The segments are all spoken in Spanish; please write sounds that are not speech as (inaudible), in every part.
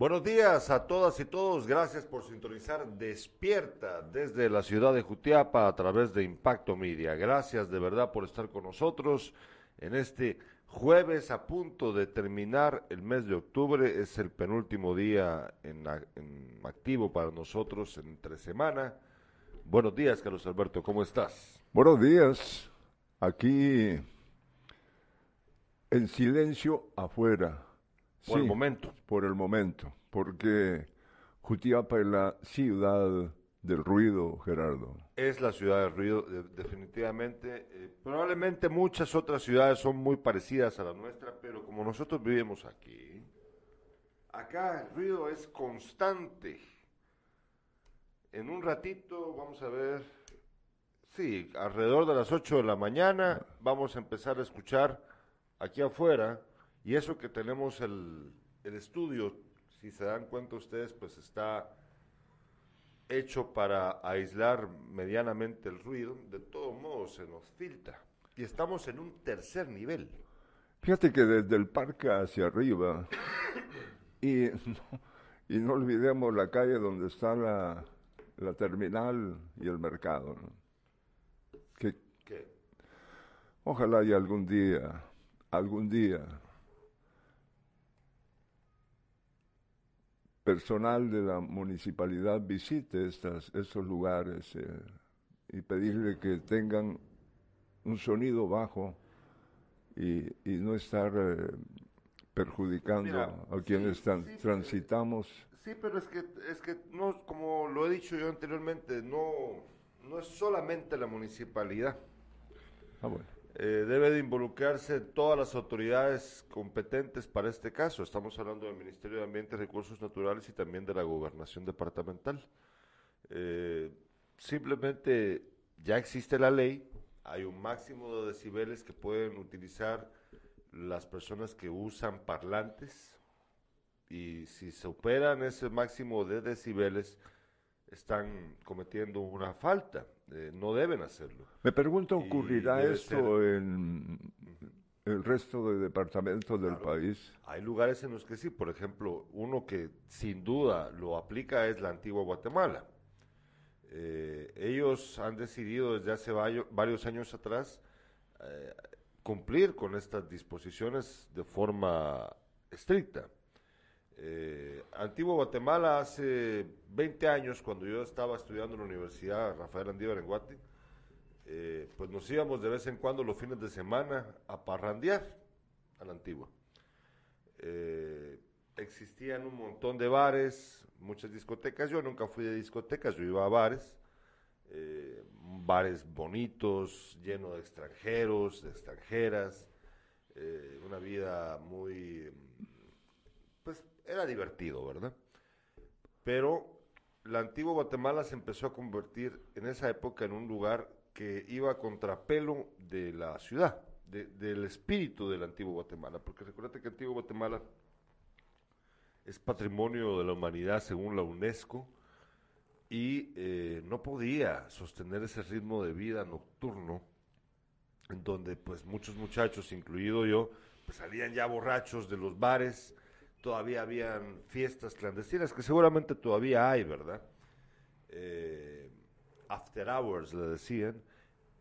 Buenos días a todas y todos. Gracias por sintonizar Despierta desde la ciudad de Jutiapa a través de Impacto Media. Gracias de verdad por estar con nosotros en este jueves a punto de terminar el mes de octubre. Es el penúltimo día en, activo para nosotros entre semana. Buenos días, Carlos Alberto. ¿Cómo estás? Buenos días. Aquí en silencio afuera por el momento. Por el momento, porque Jutiapa es la ciudad del ruido, Gerardo. Es la ciudad del ruido, definitivamente. Eh, probablemente muchas otras ciudades son muy parecidas a la nuestra, pero como nosotros vivimos aquí, acá el ruido es constante. En un ratito vamos a ver, sí, alrededor de las 8 de la mañana vamos a empezar a escuchar aquí afuera y eso que tenemos el, estudio, si se dan cuenta ustedes, pues está hecho para aislar medianamente el ruido, de todo modo se nos filtra. Y estamos en un tercer nivel. Fíjate que desde el parque hacia arriba, (coughs) y no, y no olvidemos la calle donde está la, la terminal y el mercado. Que, ¿Qué? Ojalá haya algún día, algún día personal de la municipalidad visite estas, estos lugares eh, y pedirle que tengan un sonido bajo y, no estar eh, perjudicando a quienes transitamos. Sí, pero es que, es que no, como lo he dicho yo anteriormente, no, no es solamente la municipalidad. Ah, bueno. Eh, debe de involucrarse todas las autoridades competentes para este caso. Estamos hablando del Ministerio de Ambiente Recursos Naturales y también de la Gobernación Departamental. Eh, simplemente ya existe la ley, hay un máximo de decibeles que pueden utilizar las personas que usan parlantes y si se operan ese máximo de decibeles, están cometiendo una falta, eh, no deben hacerlo. Me pregunto, ¿ocurrirá esto en el resto de departamentos del país? Hay lugares en los que sí, por ejemplo, uno que sin duda lo aplica es la antigua Guatemala. Eh, ellos han decidido desde hace varios años atrás eh, cumplir con estas disposiciones de forma estricta. Eh, Antiguo Guatemala hace 20 años, cuando yo estaba estudiando en la Universidad Rafael Andívar en Guate, eh, pues nos íbamos de vez en cuando los fines de semana a parrandear a la Antigua. Eh, existían un montón de bares, muchas discotecas. Yo nunca fui de discotecas, yo iba a bares, bares bonitos, llenos de extranjeros, de extranjeras, una vida muy era divertido, ¿verdad? Pero la antigua Guatemala se empezó a convertir en esa época en un lugar que iba a contrapelo de la ciudad, del espíritu de la antigua Guatemala, porque recuerda que antigua Guatemala es patrimonio de la humanidad según la UNESCO y eh, no podía sostener ese ritmo de vida nocturno en donde pues muchos muchachos, incluido yo, pues salían ya borrachos de los bares, todavía habían fiestas clandestinas, que seguramente todavía hay, ¿verdad? Eh, after hours le decían,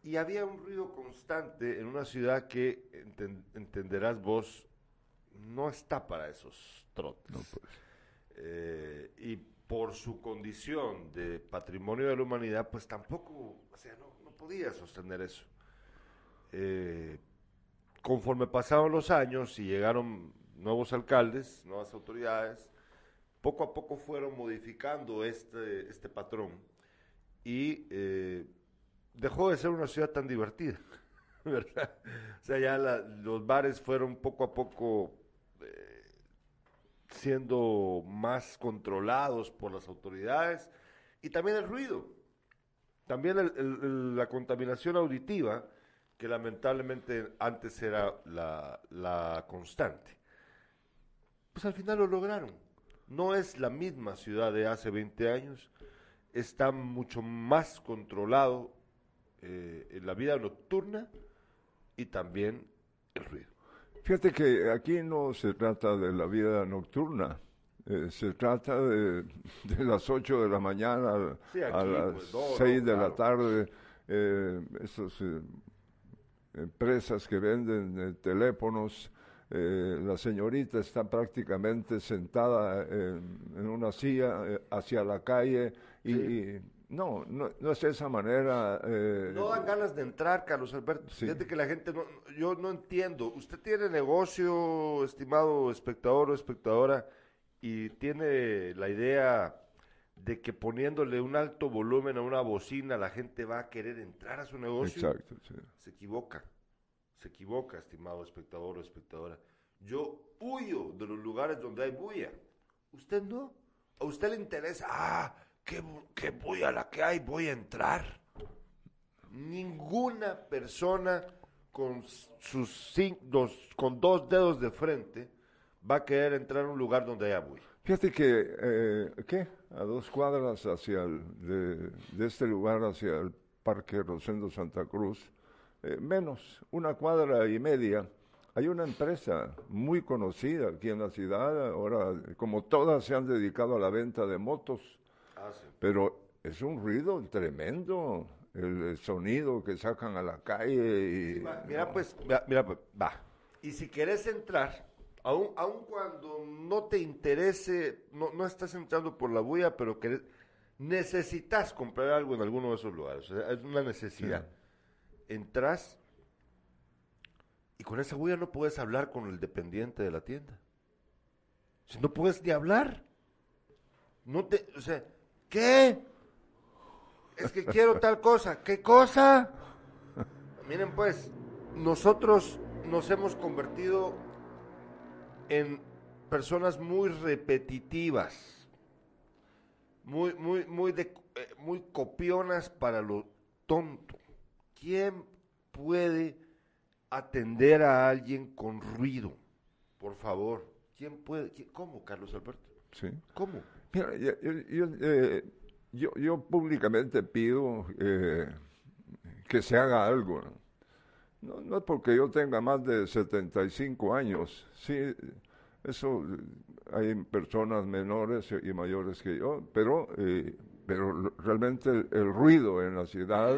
y había un ruido constante en una ciudad que, entenderás vos, no está para esos trotes. Pues. Eh, y por su condición de patrimonio de la humanidad, pues tampoco, o sea, no, podía sostener eso. Eh, conforme pasaron los años y llegaron nuevos alcaldes, nuevas autoridades, poco a poco fueron modificando este, este patrón y eh, dejó de ser una ciudad tan divertida, (laughs) ¿verdad? O sea, ya los bares fueron poco a poco eh, siendo más controlados por las autoridades y también el ruido, también la contaminación auditiva, que lamentablemente antes era la constante pues al final lo lograron. No es la misma ciudad de hace 20 años, está mucho más controlado eh, en la vida nocturna y también el ruido. Fíjate que aquí no se trata de la vida nocturna, Eh, se trata de, de, las 8 de la mañana a, Sí, aquí, a las pues, no, no, 6 de claro. la tarde. Eh, esas eh, empresas que venden teléfonos, eh, la señorita está prácticamente sentada en, en una silla eh, hacia la calle y, Sí. y no, no, no es esa manera. eh, No dan ganas de entrar, Carlos Alberto. Sí. Fíjate que la gente, no, yo no entiendo. Usted tiene negocio, estimado espectador o espectadora, y tiene la idea de que poniéndole un alto volumen a una bocina la gente va a querer entrar a su negocio. Exacto, sí. Se equivoca, se equivoca, estimado espectador o espectadora. Yo huyo de los lugares donde hay bulla. Usted no. A usted le interesa, ah, qué, qué bulla la que hay, voy a entrar. Ninguna persona con sus dos, con dos dedos de frente va a querer entrar a un lugar donde haya bulla. Fíjate que, eh, ¿qué? A dos cuadras hacia de, de este lugar hacia el Parque Rosendo Santa Cruz, eh, menos, una cuadra y media, hay una empresa muy conocida aquí en la ciudad, ahora como todas se han dedicado a la venta de motos, pero es un ruido tremendo, el, sonido que sacan a la calle y... Mira, pues, mira, mira, pues, va. Y si querés entrar, aun, aun cuando no te interese, no, no estás entrando por la bulla, pero querés, necesitas comprar algo en alguno de esos lugares. O sea, es una necesidad. Entras y con esa bulla no puedes hablar con el dependiente de la tienda. Si no puedes ni hablar. No te, o sea, ¿qué? Es que quiero tal cosa. ¿Qué cosa? Miren pues, nosotros nos hemos convertido en personas muy repetitivas, muy, muy, muy, eh, muy copionas para lo tonto. ¿Quién puede atender a alguien con ruido? Por favor, ¿quién puede? ¿Quién- ¿Cómo, Carlos Alberto? Sí. ¿Cómo? Mira, yo, yo- yo, eh, yo- yo públicamente pido eh, que se haga algo. ¿no? No, es porque yo tenga más de 75 años, sí, eso, eh, hay personas menores y mayores que yo, pero, eh, pero realmente el, el ruido en la ciudad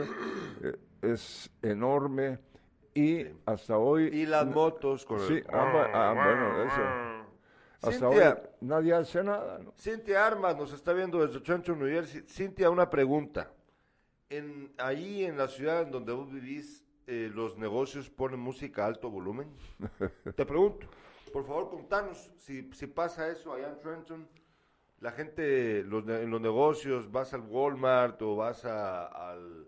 es enorme y hasta hoy... Y las motos con Sí, el... ah, bu- ah, bueno, eso. Hasta Cintia, hoy nadie hace nada, ¿no? Cintia Armas nos está viendo desde Trenton, New Jersey. Cintia, una pregunta. En, ahí en la ciudad en donde vos vivís, eh, ¿los negocios ponen música a alto volumen? (laughs) Te pregunto, por favor, contanos si, si pasa eso allá en Trenton. La gente los, en los negocios, vas al Walmart o vas a, al,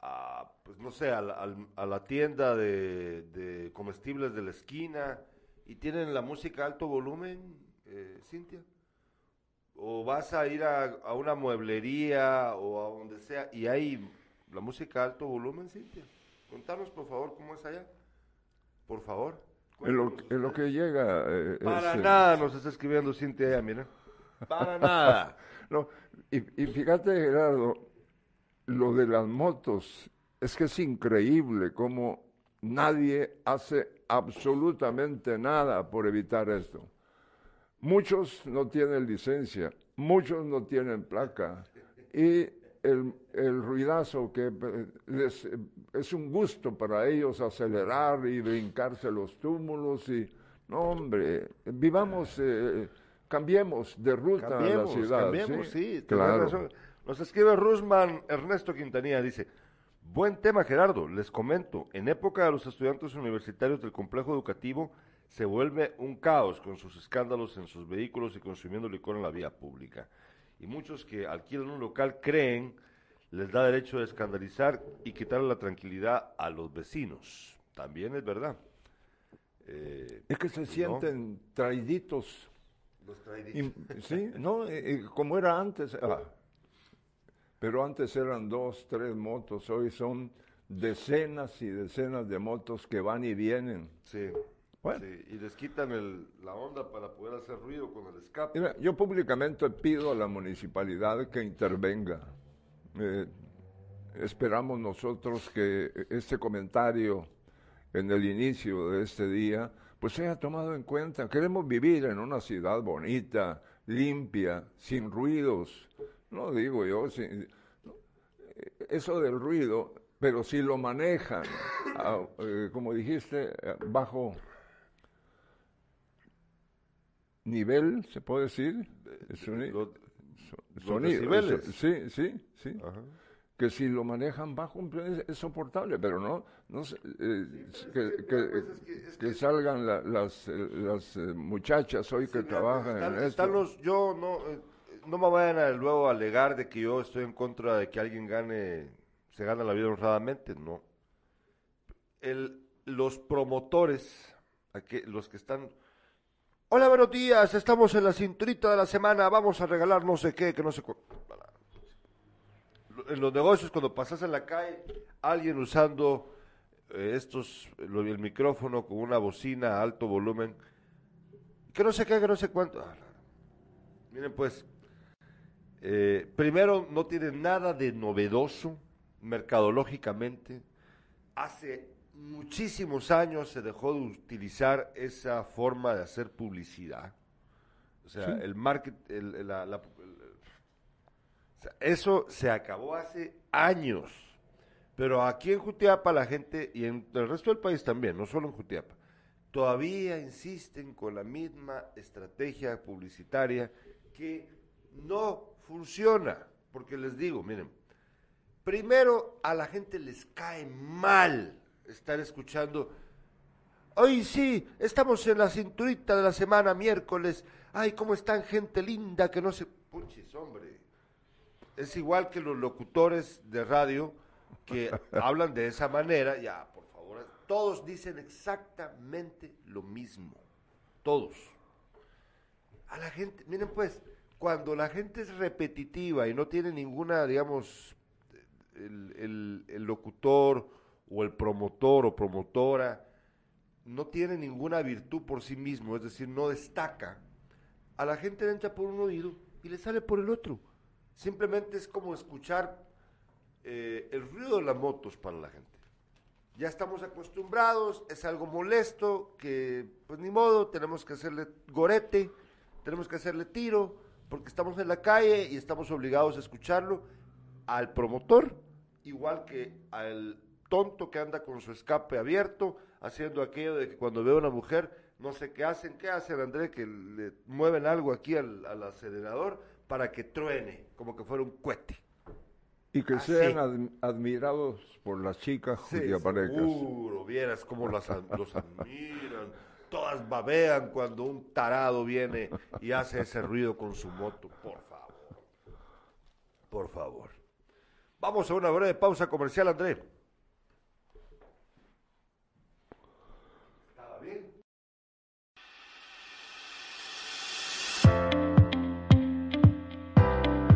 a, pues no sé, al- al- a la tienda de, de comestibles de la esquina y tienen la música a alto volumen, eh, Cintia. O vas a ir a, a una mueblería o a donde sea y hay la música a alto volumen, Cintia. Contanos, por favor, cómo es allá. Por favor. En lo, Cuéntanos en lo que llega... eh, Para es, eh, nada nos está escribiendo Cintia allá, mira. Para (laughs) nada. no, y, y fíjate, Gerardo, lo de las motos, es que es increíble cómo nadie hace absolutamente nada por evitar esto. Muchos no tienen licencia, muchos no tienen placa y el, el ruidazo que eh, les, eh, es un gusto para ellos acelerar y brincarse los túmulos y no hombre, vivamos, eh, cambiemos de ruta Cambiemos, a la ciudad. cambiemos, sí, tenés claro. Nos escribe Rusman Ernesto Quintanilla, dice, buen tema Gerardo, les comento, en época de los estudiantes universitarios del complejo educativo se vuelve un caos con sus escándalos en sus vehículos y consumiendo licor en la vía pública. Y muchos que alquilan un local creen les da derecho de escandalizar y quitarle la tranquilidad a los vecinos. También es verdad. Eh, Es que se ¿no? sienten traiditos. Los traidores. Y- sí, no, Eh, eh, como era antes. ah, pero antes eran dos, tres motos, hoy son decenas y decenas de motos que van y vienen. Sí. Bueno. sí, Y les quitan el- la onda para poder hacer ruido con el escape. Mira, yo públicamente pido a la municipalidad que intervenga. Eh, esperamos nosotros que este comentario en el inicio de este día pues sea tomado en cuenta. Queremos vivir en una ciudad bonita, limpia, sin ruidos. No digo yo, eso del ruido, pero si lo manejan, eh, como dijiste, bajo nivel, se puede decir, sonido. sí, sí, sí. Que si lo manejan bajo un es, soportable, pero no, no que, salgan las, las eh, muchachas hoy que trabajan en esto. Los, yo no, eh, no me vayan a luego a alegar de que yo estoy en contra de que alguien gane, se gane la vida honradamente, no. Los promotores, los que están Hola, buenos días. Estamos en la cinturita de la semana. Vamos a regalar no sé qué, que no sé En los negocios, cuando pasas en la calle, alguien usando eh, estos, el micrófono con una bocina a alto volumen, que no sé qué, que no sé cuánto. Ah, Miren, pues, eh, primero, no tiene nada de novedoso mercadológicamente. Hace muchísimos años se dejó de utilizar esa forma de hacer publicidad. O sea, el market, eso se acabó hace años. Pero aquí en Jutiapa la gente, y en el resto del país también, no solo en Jutiapa, todavía insisten con la misma estrategia publicitaria que no funciona. Porque les digo, miren, primero a la gente les cae mal estar escuchando. Hoy sí, estamos en la cinturita de la semana, miércoles. Ay, cómo están gente linda que no se... Puchis, hombre. Es igual que los locutores de radio que (laughs) hablan de esa manera. Ya, por favor, todos dicen exactamente lo mismo. Todos. A la gente, miren pues, cuando la gente es repetitiva y no tiene ninguna, digamos, el, el, el locutor o el promotor o promotora no tiene ninguna virtud por sí mismo, es decir, no destaca, a la gente le entra por un oído y le sale por el otro. Simplemente es como escuchar eh, el ruido de las motos para la gente. Ya estamos acostumbrados, es algo molesto, que pues ni modo, tenemos que hacerle gorete, tenemos que hacerle tiro, porque estamos en la calle y estamos obligados a escucharlo al promotor, igual que al tonto que anda con su escape abierto, haciendo aquello de que cuando ve a una mujer, no sé qué hacen, qué hacen, André, que le mueven algo aquí al, acelerador para que truene, como que fuera un cohete. Y que sean admirados por las chicas sí, Seguro, vieras cómo las, los admiran. Todas babean cuando un tarado viene y hace ese ruido con su moto. Por favor. Por favor. Vamos a una breve pausa comercial, André.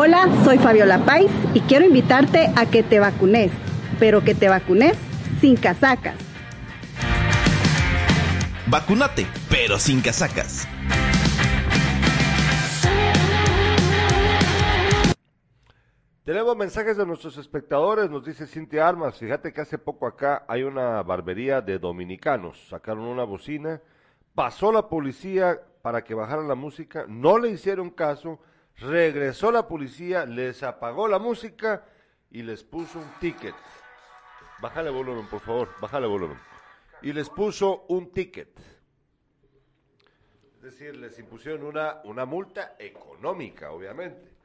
Hola, soy Fabiola Pais y quiero invitarte a que te vacunes, pero que te vacunes sin casacas. Vacunate, pero sin casacas. Tenemos mensajes de nuestros espectadores, nos dice Cintia Armas, fíjate que hace poco acá hay una barbería de dominicanos, sacaron una bocina, pasó la policía para que bajaran la música, no le hicieron caso, Regresó la policía, les apagó la música y les puso un ticket. Bájale volumen, por favor, bájale volumen. Y les puso un ticket. Es decir, les impusieron una, una multa económica, obviamente.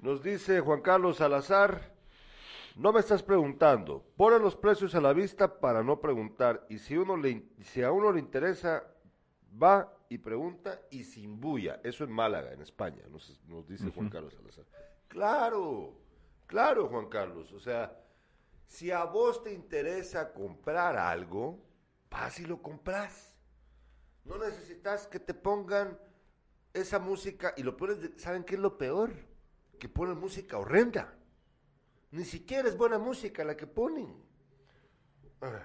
Nos dice Juan Carlos Salazar, no me estás preguntando, ponen los precios a la vista para no preguntar. Y si, uno le, si a uno le interesa, va y pregunta y sin bulla. Eso en Málaga, en España, nos, dice Juan Carlos Salazar. Claro, claro, Juan Carlos. O sea, si a vos te interesa comprar algo, vas y lo compras. No necesitas que te pongan esa música. Y lo peor es, ¿saben qué es lo peor? Que ponen música horrenda. Ni siquiera es buena música la que ponen. Ah,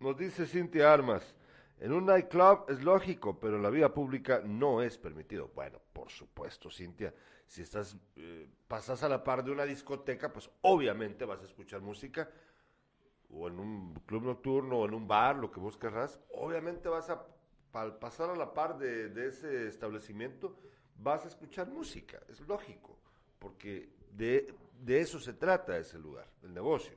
Nos dice Cintia Armas, en un nightclub es lógico, pero en la vida pública no es permitido. Bueno, por supuesto, Cintia, si estás, eh, pasas a la par de una discoteca, pues obviamente vas a escuchar música, o en un club nocturno, o en un bar, lo que vos obviamente vas a, al pasar a la par de, de ese establecimiento, vas a escuchar música, es lógico, porque de, de eso se trata ese lugar, el negocio.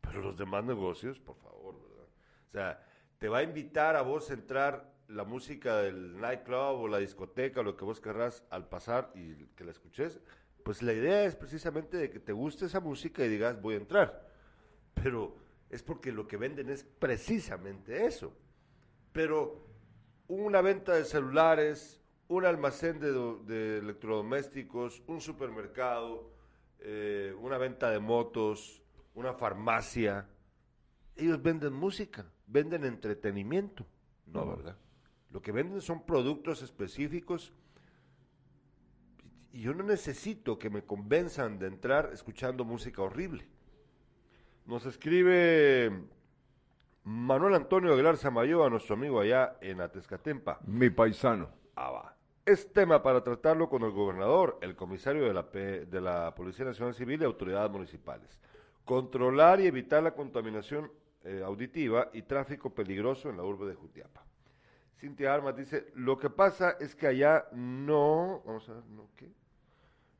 Pero los demás negocios, por favor, ¿verdad? O sea, te va a invitar a vos a entrar la música del nightclub o la discoteca lo que vos querrás al pasar y que la escuches. Pues la idea es precisamente de que te guste esa música y digas, voy a entrar. Pero es porque lo que venden es precisamente eso. Pero una venta de celulares, un almacén de electrodomésticos, un supermercado, eh, una venta de motos, una farmacia, ellos venden música, venden entretenimiento. No, ¿verdad? Lo que venden son productos específicos y yo no necesito que me convenzan de entrar escuchando música horrible. Nos escribe Manuel Antonio Aguilar Samayoa, nuestro amigo allá en Atezcatempa. Mi paisano. Ah, va. Es tema para tratarlo con el gobernador, el comisario de la, P- de la Policía Nacional Civil y autoridades municipales. Controlar y evitar la contaminación eh, auditiva y tráfico peligroso en la urbe de Jutiapa. Cintia Armas dice, lo que pasa es que allá no, vamos a ver, no, ¿qué?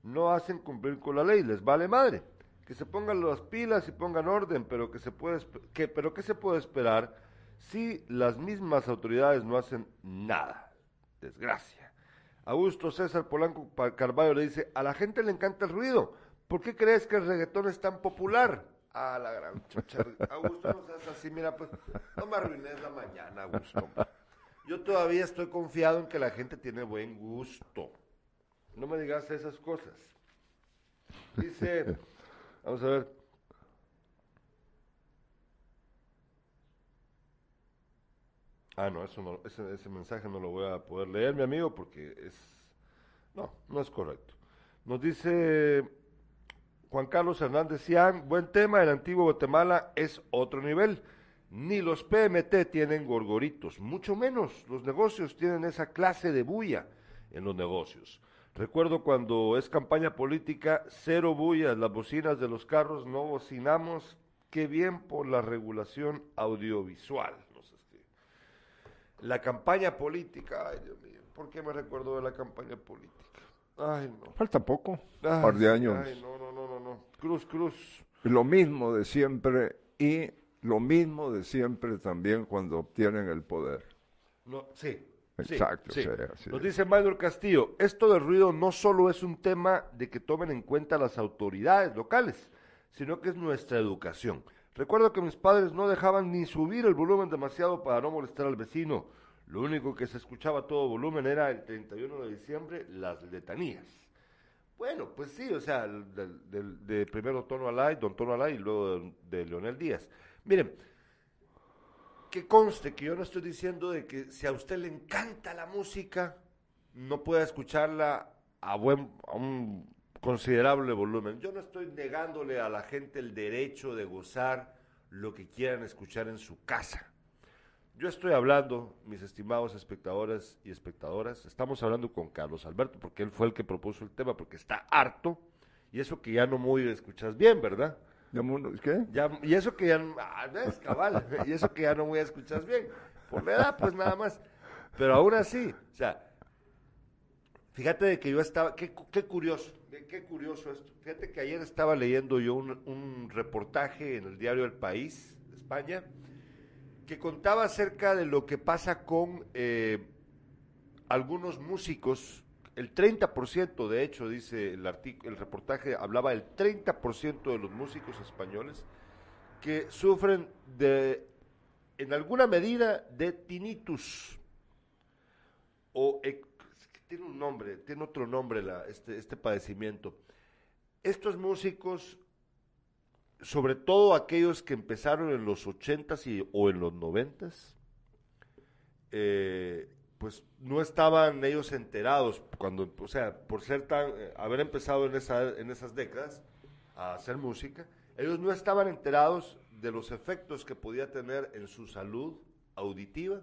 No hacen cumplir con la ley, les vale madre. Que se pongan las pilas y pongan orden, pero que se puede, que, pero ¿qué se puede esperar si las mismas autoridades no hacen nada? Desgracia. Augusto César Polanco Carballo le dice, a la gente le encanta el ruido. ¿Por qué crees que el reggaetón es tan popular? A la gran chucha. Augusto, no seas así, mira, pues, no me arruines la mañana, Augusto. Yo todavía estoy confiado en que la gente tiene buen gusto. No me digas esas cosas. Dice, vamos a ver. Ah, no, eso no, ese, ese mensaje no lo voy a poder leer, mi amigo, porque es... No, no es correcto. Nos dice Juan Carlos Hernández Cian, buen tema, el antiguo Guatemala es otro nivel. Ni los PMT tienen gorgoritos, mucho menos los negocios tienen esa clase de bulla en los negocios. Recuerdo cuando es campaña política, cero bullas, las bocinas de los carros no bocinamos, qué bien por la regulación audiovisual. La campaña política, ay Dios mío, ¿por qué me recuerdo de la campaña política? Ay, no. Falta poco, un Ay, par de años. Ay, no, no, no, no, no. Cruz, cruz. Lo mismo de siempre y lo mismo de siempre también cuando obtienen el poder. No, sí. Exacto, sí. sí, así Nos dice Maynor Castillo, esto del ruido no solo es un tema de que tomen en cuenta las autoridades locales, sino que es nuestra educación. Recuerdo que mis padres no dejaban ni subir el volumen demasiado para no molestar al vecino. Lo único que se escuchaba a todo volumen era el 31 de diciembre, las letanías. Bueno, pues sí, o sea, del- de primero Tono Alay, Don Tono Alay y luego de, de Leonel Díaz. Miren, que conste que yo no estoy diciendo de que si a usted le encanta la música, no pueda escucharla a, buen, a un considerable volumen. Yo no estoy negándole a la gente el derecho de gozar lo que quieran escuchar en su casa. Yo estoy hablando, mis estimados espectadores y espectadoras, estamos hablando con Carlos Alberto, porque él fue el que propuso el tema, porque está harto, y eso que ya no muy escuchas bien, ¿verdad? Llamamos- ¿Qué? Ya, y eso que ya, no- ah, ves, cabal, (laughs) y eso que ya no voy a escuchar bien, por la edad, pues nada más. Pero aún así, o sea, fíjate de que yo estaba, qué, qué curioso, qué, qué curioso esto. Fíjate que ayer estaba leyendo yo un, un reportaje en el diario El País, de España, que contaba acerca de lo que pasa con eh, algunos músicos, el 30% de hecho, dice el, el reportaje, hablaba del 30% de los músicos españoles que sufren de, en alguna medida, de tinnitus. O, tiene un nombre, tiene otro nombre la, este, este padecimiento. Estos músicos sobre todo aquellos que empezaron en los 80s y, o en los 90s, eh, pues no estaban ellos enterados cuando, o sea, por ser tan, eh, haber empezado en, en esas décadas a hacer música, ellos no estaban enterados de los efectos que podía tener en su salud auditiva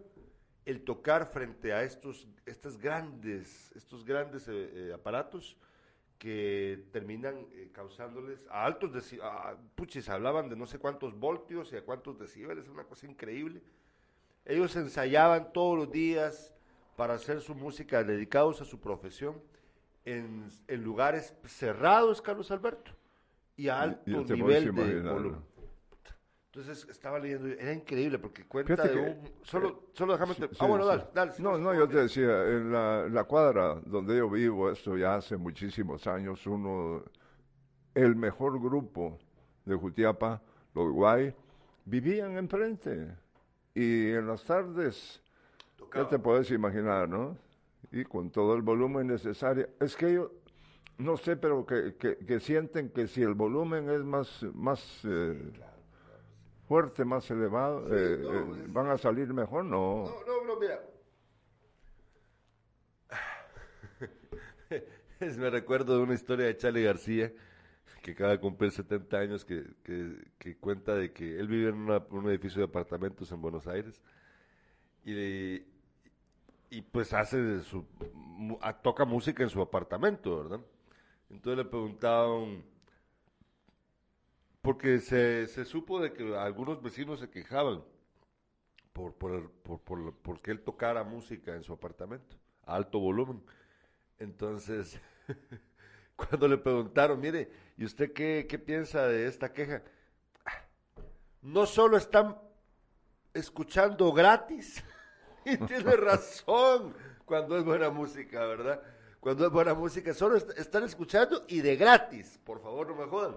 el tocar frente a estos, estas grandes, estos grandes eh, aparatos que terminan causándoles a altos decibeles, puchis, hablaban de no sé cuántos voltios y a cuántos decibeles, una cosa increíble. Ellos ensayaban todos los días, para hacer su música dedicados a su profesión en, lugares cerrados, Carlos Alberto, y a alto nivel de volumen. Entonces estaba leyendo, era increíble porque cuenta de un... Solo, solo déjame... ah, bueno, dale, dale. No, no, yo te decía, en la, la, cuadra donde yo vivo, esto ya hace muchísimos años, uno, el mejor grupo de Jutiapa, los Guay, vivían enfrente. Y en las tardes ya te puedes imaginar, ¿no? Y con todo el volumen necesario. Es que yo no sé, pero que, que, sienten que si el volumen es más, más eh, fuerte, más elevado, eh, eh, van a salir mejor, no. No, no, no, mira. (laughs) me recuerdo de una historia de Charlie García, que acaba de cumplir 70 años, que, que, cuenta de que él vive en, un edificio de apartamentos en Buenos Aires y, y pues hace su, toca música en su apartamento, ¿verdad? Entonces le preguntaban, porque se, se supo de que algunos vecinos se quejaban por, por, por, por, porque él tocara música en su apartamento, a alto volumen. Entonces, (laughs) cuando le preguntaron, mire, ¿y usted qué, qué piensa de esta queja? No solo están escuchando gratis, (laughs) y tiene razón cuando es buena música, ¿verdad? Cuando es buena música, solo están escuchando y de gratis, por favor no me jodan.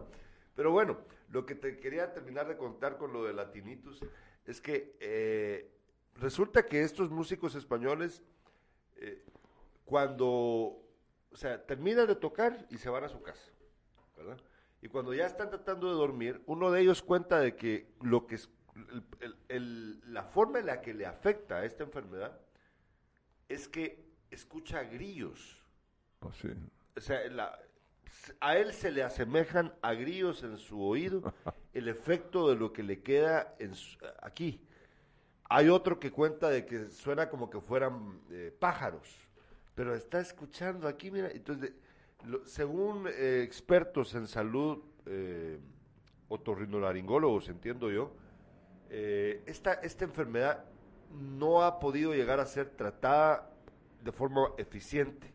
Pero bueno, lo que te quería terminar de contar con lo de Latinitus es que eh, resulta que estos músicos españoles, eh, cuando, o sea, terminan de tocar y se van a su casa, ¿verdad? Y cuando ya están tratando de dormir, uno de ellos cuenta de que lo que la forma en la que le afecta a esta enfermedad es que escucha grillos. Oh, o sea, a él se le asemejan a grillos en su oído (laughs) el efecto de lo que le queda en aquí. Hay otro que cuenta de que suena como que fueran eh, pájaros, pero está escuchando aquí, mira, entonces, según eh, expertos en salud, eh, otorrinolaringólogos, entiendo yo, eh, esta, esta enfermedad no ha podido llegar a ser tratada de forma eficiente.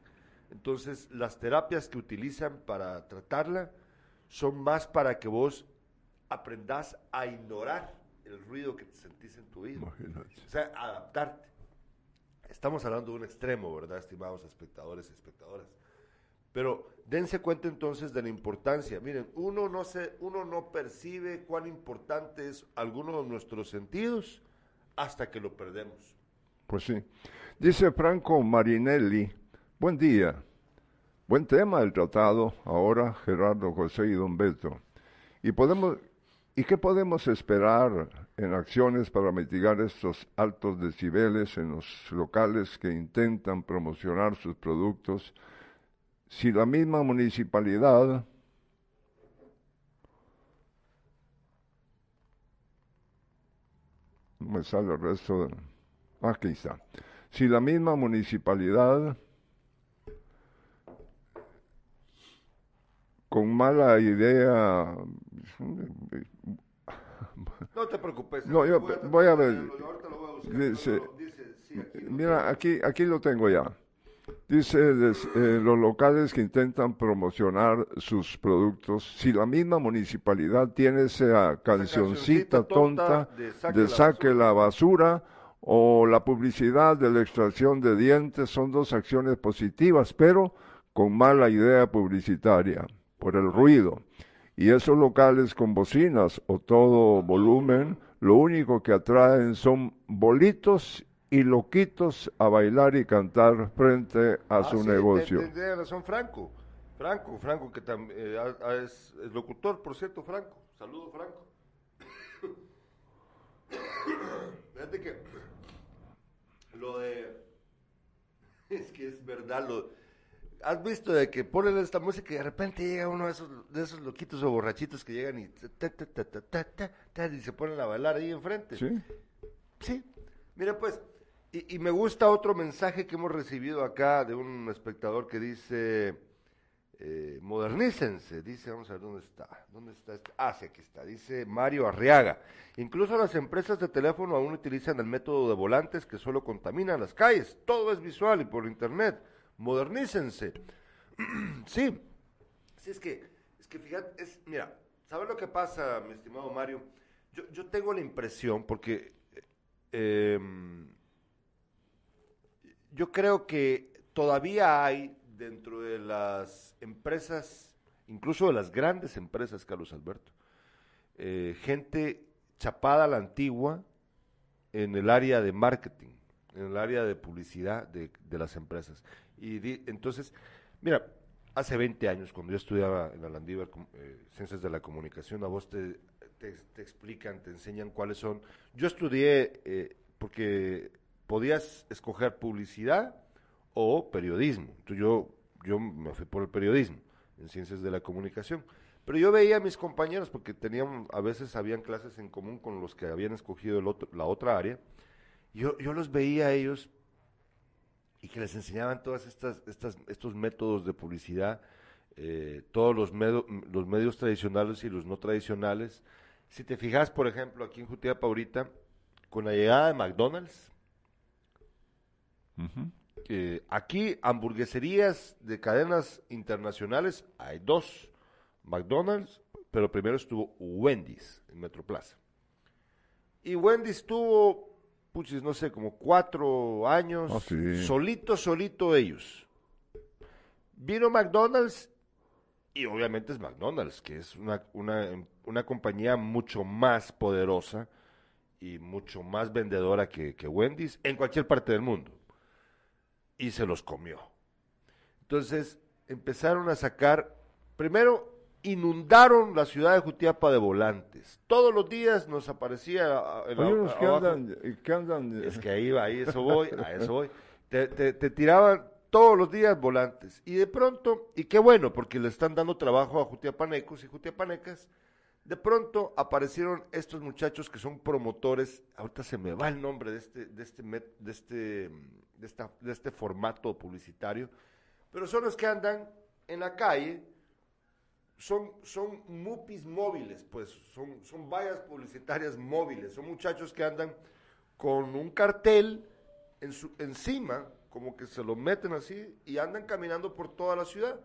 Entonces, las terapias que utilizan para tratarla son más para que vos aprendas a ignorar el ruido que te sentís en tu oído. O sea, adaptarte. Estamos hablando de un extremo, ¿verdad, estimados espectadores y espectadoras? Pero dense cuenta entonces de la importancia. Miren, uno no, se, uno no percibe cuán importante es alguno de nuestros sentidos hasta que lo perdemos. Pues sí. Dice Franco Marinelli, buen día. Buen tema el tratado, ahora Gerardo José y Don Beto. ¿Y, podemos, ¿Y qué podemos esperar en acciones para mitigar estos altos decibeles en los locales que intentan promocionar sus productos? si la misma municipalidad no me sale el resto de, aquí está si la misma municipalidad con mala idea. No te preocupes. No yo voy a, ver. mira aquí aquí lo tengo ya. Dice, eh, los locales que intentan promocionar sus productos, si la misma municipalidad tiene esa cancioncita tonta de saque, la, basura, o la publicidad de la extracción de dientes, son dos acciones positivas, pero con mala idea publicitaria, por el ruido. Y esos locales con bocinas o todo volumen, lo único que atraen son bolitos y loquitos a bailar y cantar frente a su negocio. Tiene razón Franco, Franco, Franco que también eh, es, locutor, por cierto, Franco. Saludo, Franco. (coughs) Fíjate que lo de (coughs) Es que es verdad lo... ¿Has visto de que ponen esta música y de repente llega uno de esos, de esos loquitos o borrachitos que llegan y, ta, ta, ta, ta, ta, ta, ta, y se ponen a bailar ahí enfrente? Sí. Sí. Mira, pues, y, y me gusta otro mensaje que hemos recibido acá de un espectador que dice, eh, modernícense, dice, vamos a ver dónde está, dónde está, este? ah, sí, aquí está, dice Mario Arriaga. Incluso las empresas de teléfono aún utilizan el método de volantes que solo contaminan las calles, todo es visual y por internet, modernícense. (clears throat) sí, sí, es que, es que fíjate, es, mira, ¿sabes lo que pasa, mi estimado Mario? Yo, yo tengo la impresión, porque eh, yo creo que todavía hay dentro de las empresas, incluso de las grandes empresas, Carlos Alberto, eh, gente chapada a la antigua en el área de marketing, en el área de publicidad de, de las empresas. Y di- entonces, mira, hace 20 años, cuando yo estudiaba en la Landívar, eh, Ciencias de la Comunicación, a vos te, te, te explican, te enseñan cuáles son. Yo estudié eh, porque podías escoger publicidad o periodismo. Entonces yo, yo me fui por el periodismo, en Ciencias de la Comunicación. Pero yo veía a mis compañeros, porque tenían, a veces habían clases en común con los que habían escogido el otro, la otra área, yo, yo los veía a ellos y que les enseñaban todas estas, estas estos métodos de publicidad, eh, todos los, medo- los medios tradicionales y los no tradicionales. Si te fijas, por ejemplo, aquí en Jutiapa ahorita, con la llegada de McDonald's, eh, aquí hamburgueserías de cadenas internacionales hay dos, McDonald's, pero primero estuvo Wendy's en Metroplaza. Y Wendy's tuvo, puchis, no sé, como cuatro años, Ah, sí. solito, solito ellos. Vino McDonald's y obviamente es McDonald's, que es una, una, una compañía mucho más poderosa y mucho más vendedora que, que Wendy's en cualquier parte del mundo. Y se los comió. Entonces empezaron a sacar, primero inundaron la ciudad de Jutiapa de volantes. Todos los días nos aparecía ah, en la- Hay unos que andan, y que andan es que ahí va, ahí eso voy, a eso voy. (laughs) Te, te- te tiraban todos los días volantes. Y de pronto, y qué bueno, porque le están dando trabajo a jutiapanecos y jutiapanecas, de pronto aparecieron estos muchachos que son promotores, ahorita se me va el nombre de este, de este, de este, de esta- de este formato publicitario, pero son los que andan en la calle, son, son mupis móviles, pues, son, son vallas publicitarias móviles, son muchachos que andan con un cartel en su, encima, como que se lo meten así, y andan caminando por toda la ciudad,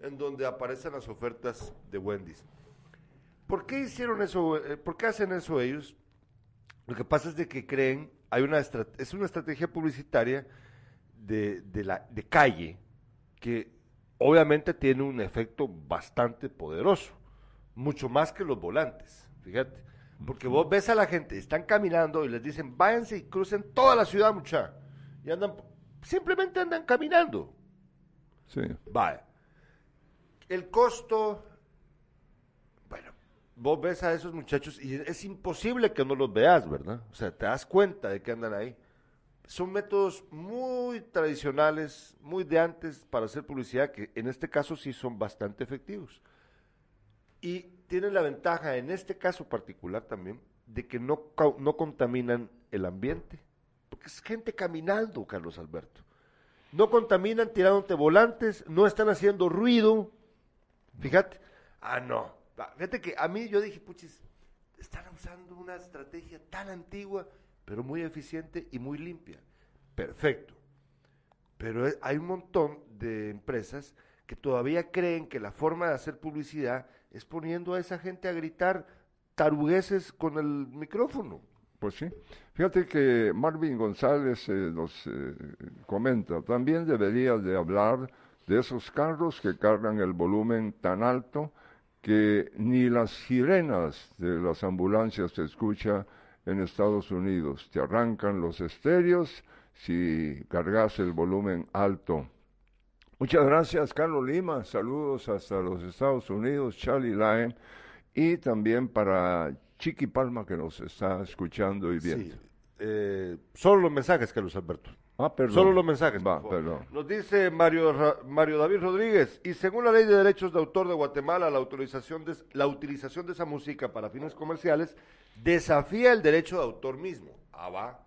en donde aparecen las ofertas de Wendy's. ¿Por qué hicieron eso? eh, ¿Por qué hacen eso ellos? Lo que pasa es de que creen, hay una es una estrategia publicitaria de, de la, de calle que obviamente tiene un efecto bastante poderoso, mucho más que los volantes, fíjate. Porque vos ves a la gente, están caminando y les dicen, váyanse y crucen toda la ciudad, mucha. Y andan, simplemente andan caminando. Sí. Vaya. El costo, bueno, vos ves a esos muchachos y es imposible que no los veas, ¿verdad? O sea, te das cuenta de que andan ahí. Son métodos muy tradicionales, muy de antes para hacer publicidad, que en este caso sí son bastante efectivos. Y tienen la ventaja, en este caso particular también, de que no, no contaminan el ambiente. Porque es gente caminando, Carlos Alberto. No contaminan tirándote volantes, no están haciendo ruido. Fíjate. Ah, no. Fíjate que a mí yo dije, puchis, están usando una estrategia tan antigua, pero muy eficiente y muy limpia. Perfecto. Pero eh, hay un montón de empresas que todavía creen que la forma de hacer publicidad es poniendo a esa gente a gritar tarugueses con el micrófono. Pues sí. Fíjate que Marvin González eh, nos eh, comenta, también deberías de hablar de esos carros que cargan el volumen tan alto que ni las sirenas de las ambulancias se escucha en Estados Unidos. Te arrancan los estéreos si cargas el volumen alto. Muchas gracias, Carlos Lima. Saludos hasta los Estados Unidos, Charlie Lyon. Y también para Chiqui Palma, que nos está escuchando y viendo. Sí. Eh, solo los mensajes, Carlos Alberto. Ah, perdón. Solo los mensajes. Va, perdón. Nos dice Mario, Ra- Mario David Rodríguez, y según la ley de derechos de autor de Guatemala, la, autorización de, la utilización de esa música para fines comerciales desafía el derecho de autor mismo. Ah, va.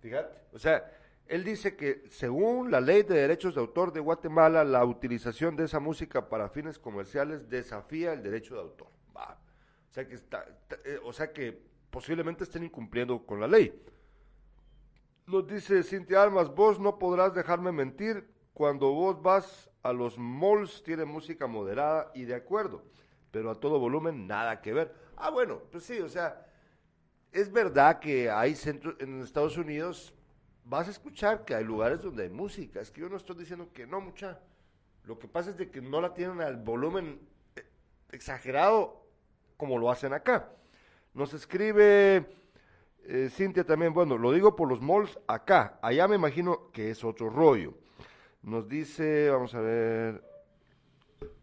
Fíjate. O sea, él dice que según la ley de derechos de autor de Guatemala, la utilización de esa música para fines comerciales desafía el derecho de autor. Va. O sea que, está, está- eh, o sea que posiblemente estén incumpliendo con la ley. Nos dice Cintia Almas, vos no podrás dejarme mentir, cuando vos vas a los malls tiene música moderada y de acuerdo, pero a todo volumen nada que ver. Ah, bueno, pues sí, o sea, es verdad que hay centros en Estados Unidos, vas a escuchar que hay lugares donde hay música, es que yo no estoy diciendo que no, mucha. Lo que pasa es de que no la tienen al volumen eh, exagerado como lo hacen acá. Nos escribe eh, Cintia también, bueno, lo digo por los malls acá, allá me imagino que es otro rollo. Nos dice, vamos a ver,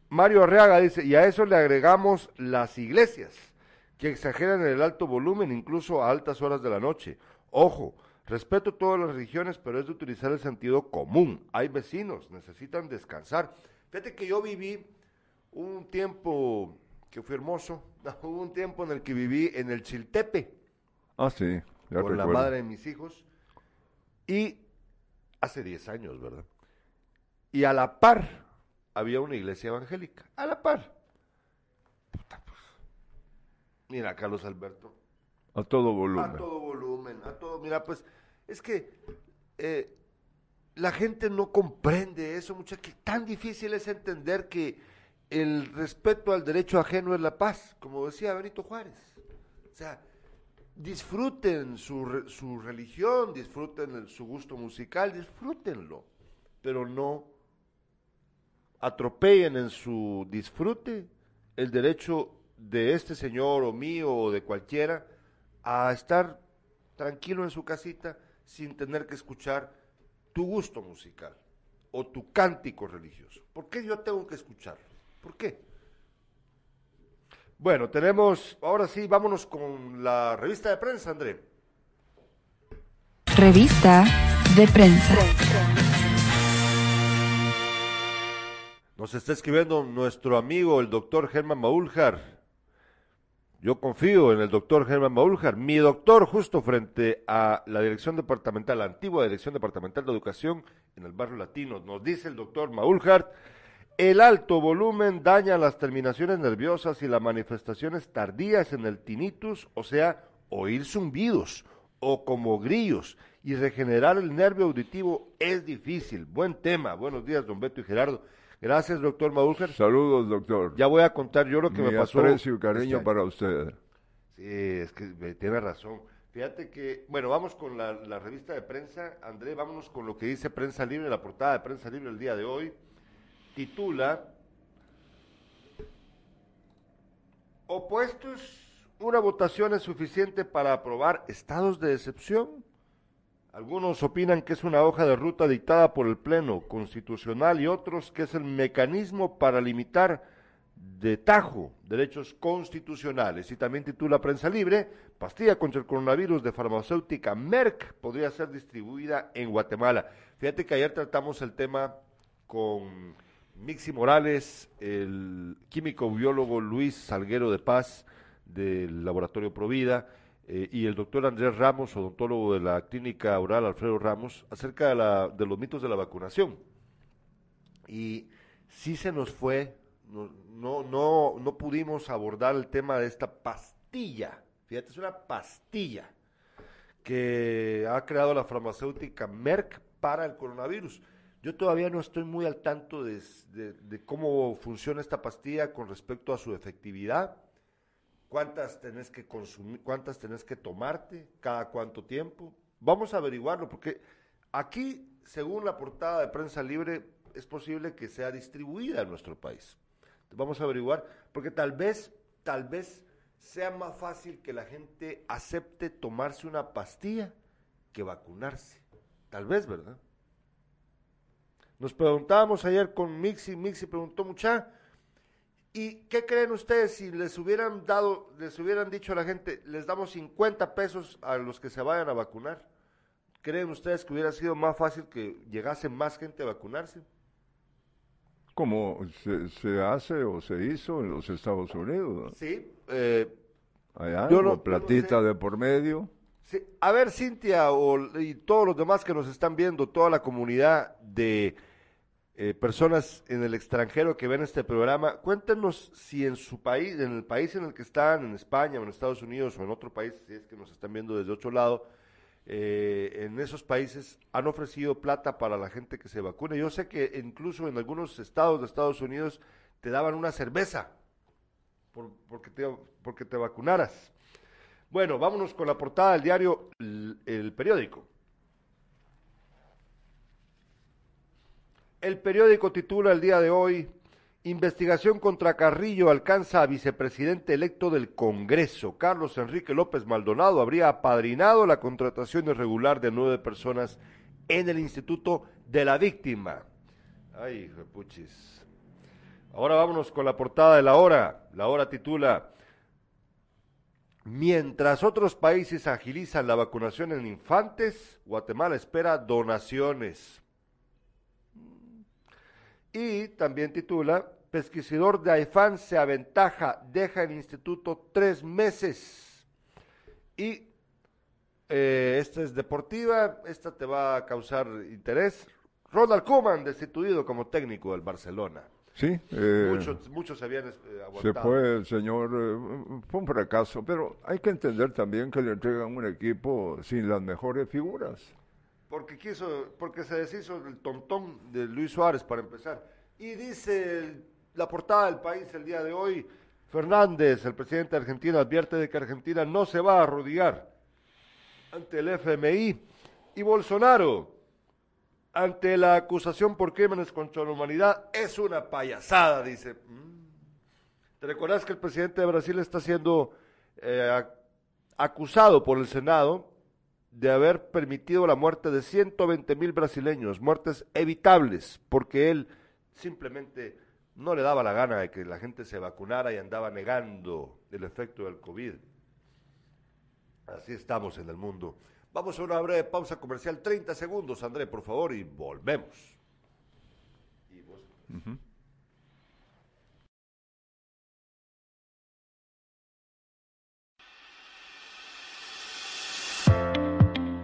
Mario Arreaga dice, y a eso le agregamos las iglesias, que exageran el alto volumen incluso a altas horas de la noche. Ojo, respeto todas las religiones, pero es de utilizar el sentido común. Hay vecinos, necesitan descansar. Fíjate que yo viví un tiempo que fue hermoso, hubo (laughs) un tiempo en el que viví en el Chiltepe Ah, sí, ya con la madre de mis hijos. Y hace 10 años, ¿verdad? Y a la par había una iglesia evangélica. A la par. Puta, pues. Mira, Carlos Alberto. A todo volumen. A todo volumen, a todo. Mira, pues es que eh, la gente no comprende eso, mucha que tan difícil es entender que el respeto al derecho ajeno es la paz, como decía Benito Juárez. O sea, disfruten su, su religión, disfruten el- su gusto musical, disfrútenlo, pero no atropellen en su disfrute el derecho de este señor o mío o de cualquiera a estar tranquilo en su casita sin tener que escuchar tu gusto musical o tu cántico religioso. ¿Por qué yo tengo que escucharlo? ¿Por qué? Bueno, tenemos, ahora sí, vámonos con la revista de prensa, André. Revista de prensa. Nos está escribiendo nuestro amigo, el doctor Germán Maúljar. Yo confío en el doctor Germán Maúljar, mi doctor justo frente a la dirección departamental, la antigua dirección departamental de educación en el barrio latino. Nos dice el doctor Maúljar, el alto volumen daña las terminaciones nerviosas y las manifestaciones tardías en el tinnitus, o sea, oír zumbidos o como grillos y regenerar el nervio auditivo es difícil. Buen tema. Buenos días, don Beto y Gerardo. Gracias, doctor Maúljar. Saludos, doctor. Ya voy a contar yo lo que Mi me pasó. aprecio y cariño este para usted. Sí, es que me- tiene razón. Fíjate que, bueno, vamos con la, la revista de prensa. André, vámonos con lo que dice Prensa Libre, la portada de Prensa Libre el día de hoy. Titula Opuestos, una votación es suficiente para aprobar estados de excepción. Algunos opinan que es una hoja de ruta dictada por el Pleno Constitucional y otros que es el mecanismo para limitar de tajo derechos constitucionales. Y también titula Prensa Libre, pastilla contra el coronavirus de farmacéutica Merck podría ser distribuida en Guatemala. Fíjate que ayer tratamos el tema con Mixi Morales, el químico biólogo Luis Salguero de Paz del Laboratorio Provida eh, y el doctor Andrés Ramos, odontólogo de la Clínica Oral Alfredo Ramos, acerca de, los mitos de la vacunación. Y sí se nos fue, no, no, no, no pudimos abordar el tema de esta pastilla. Fíjate, es una pastilla que ha creado la farmacéutica Merck para el coronavirus. Yo todavía no estoy muy al tanto de, de- cómo funciona esta pastilla con respecto a su efectividad, cuántas tenés que consumir, cuántas tenés que tomarte, cada cuánto tiempo. Vamos a averiguarlo porque aquí, según la portada de Prensa Libre, es posible que sea distribuida en nuestro país. Vamos a averiguar porque tal vez, tal vez sea más fácil que la gente acepte tomarse una pastilla que vacunarse. Tal vez, ¿verdad? Nos preguntábamos ayer con Mixi, Mixi preguntó mucha, ¿y qué creen ustedes si les hubieran dado, les hubieran dicho a la gente, les damos 50 pesos a los que se vayan a vacunar? ¿creen ustedes que hubiera sido más fácil que llegase más gente a vacunarse? Como se, se hace o se hizo en los Estados Unidos. Sí. eh, Allá, Yo con no- platita sé. de por medio. Sí, A ver, Cintia o, y todos los demás que nos están viendo, toda la comunidad de eh, personas en el extranjero que ven este programa, cuéntenos si en su país, en el país en el que están, en España o en Estados Unidos o en otro país, si es que nos están viendo desde otro lado, eh, en esos países han ofrecido plata para la gente que se vacune. Yo sé que incluso en algunos estados de Estados Unidos te daban una cerveza por- porque, te, porque te vacunaras. Bueno, vámonos con la portada del diario El Periódico. El periódico titula el día de hoy, Investigación contra Carrillo alcanza a vicepresidente electo del Congreso. Carlos Enrique López Maldonado habría apadrinado la contratación irregular de nueve personas en el Instituto de la Víctima. Ay, puchis. Ahora vámonos con la portada de la hora. La hora titula, Mientras otros países agilizan la vacunación en infantes, Guatemala espera donaciones. Y también titula, pesquisidor de AIFAN se aventaja, deja el instituto tres meses. Y eh, esta es deportiva, esta te va a causar interés. Ronald Koeman, destituido como técnico del Barcelona. Sí, eh, muchos, muchos se habían eh, se aguantado. fue el señor, eh, fue un fracaso, pero hay que entender también que le entregan un equipo sin las mejores figuras. Porque quiso, porque se deshizo del tontón de Luis Suárez para empezar. Y dice el- la portada del país el día de hoy, Fernández, el presidente de Argentina, advierte de que Argentina no se va a arrodillar ante el FMI. Y Bolsonaro, ante la acusación por crímenes contra la humanidad, es una payasada, dice. Mm. ¿Te recuerdas que el presidente de Brasil está siendo eh, ac- acusado por el Senado de haber permitido la muerte de 120 mil brasileños, muertes evitables, porque él simplemente no le daba la gana de que la gente se vacunara y andaba negando el efecto del COVID. Así estamos en el mundo. Vamos a una breve pausa comercial, 30 segundos, André, por favor, y volvemos. Y vos-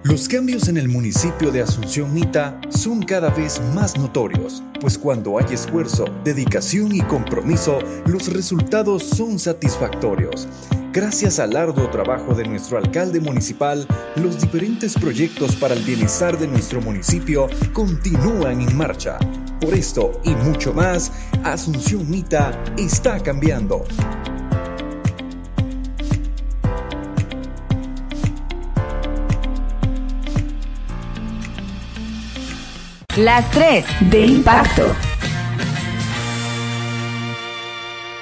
Los cambios en el municipio de Asunción Mita son cada vez más notorios, pues cuando hay esfuerzo, dedicación y compromiso, los resultados son satisfactorios. Gracias al arduo trabajo de nuestro alcalde municipal, los diferentes proyectos para el bienestar de nuestro municipio continúan en marcha. Por esto y mucho más, Asunción Mita está cambiando. Las 3 de impacto.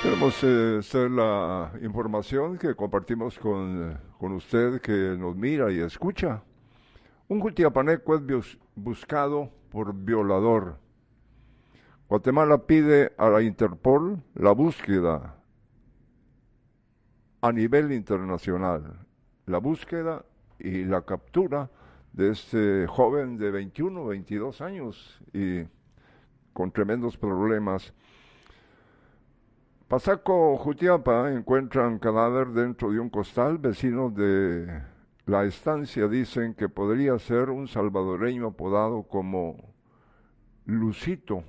Tenemos eh, esta es la información que compartimos con, con usted que nos mira y escucha. Un cultiapaneco es buscado por violador. Guatemala pide a la Interpol la búsqueda a nivel internacional, la búsqueda y la captura de este joven de 21, 22 años y con tremendos problemas. Pasaco, Jutiapa, encuentran cadáver dentro de un costal. Vecinos de la estancia dicen que podría ser un salvadoreño apodado como Lucito,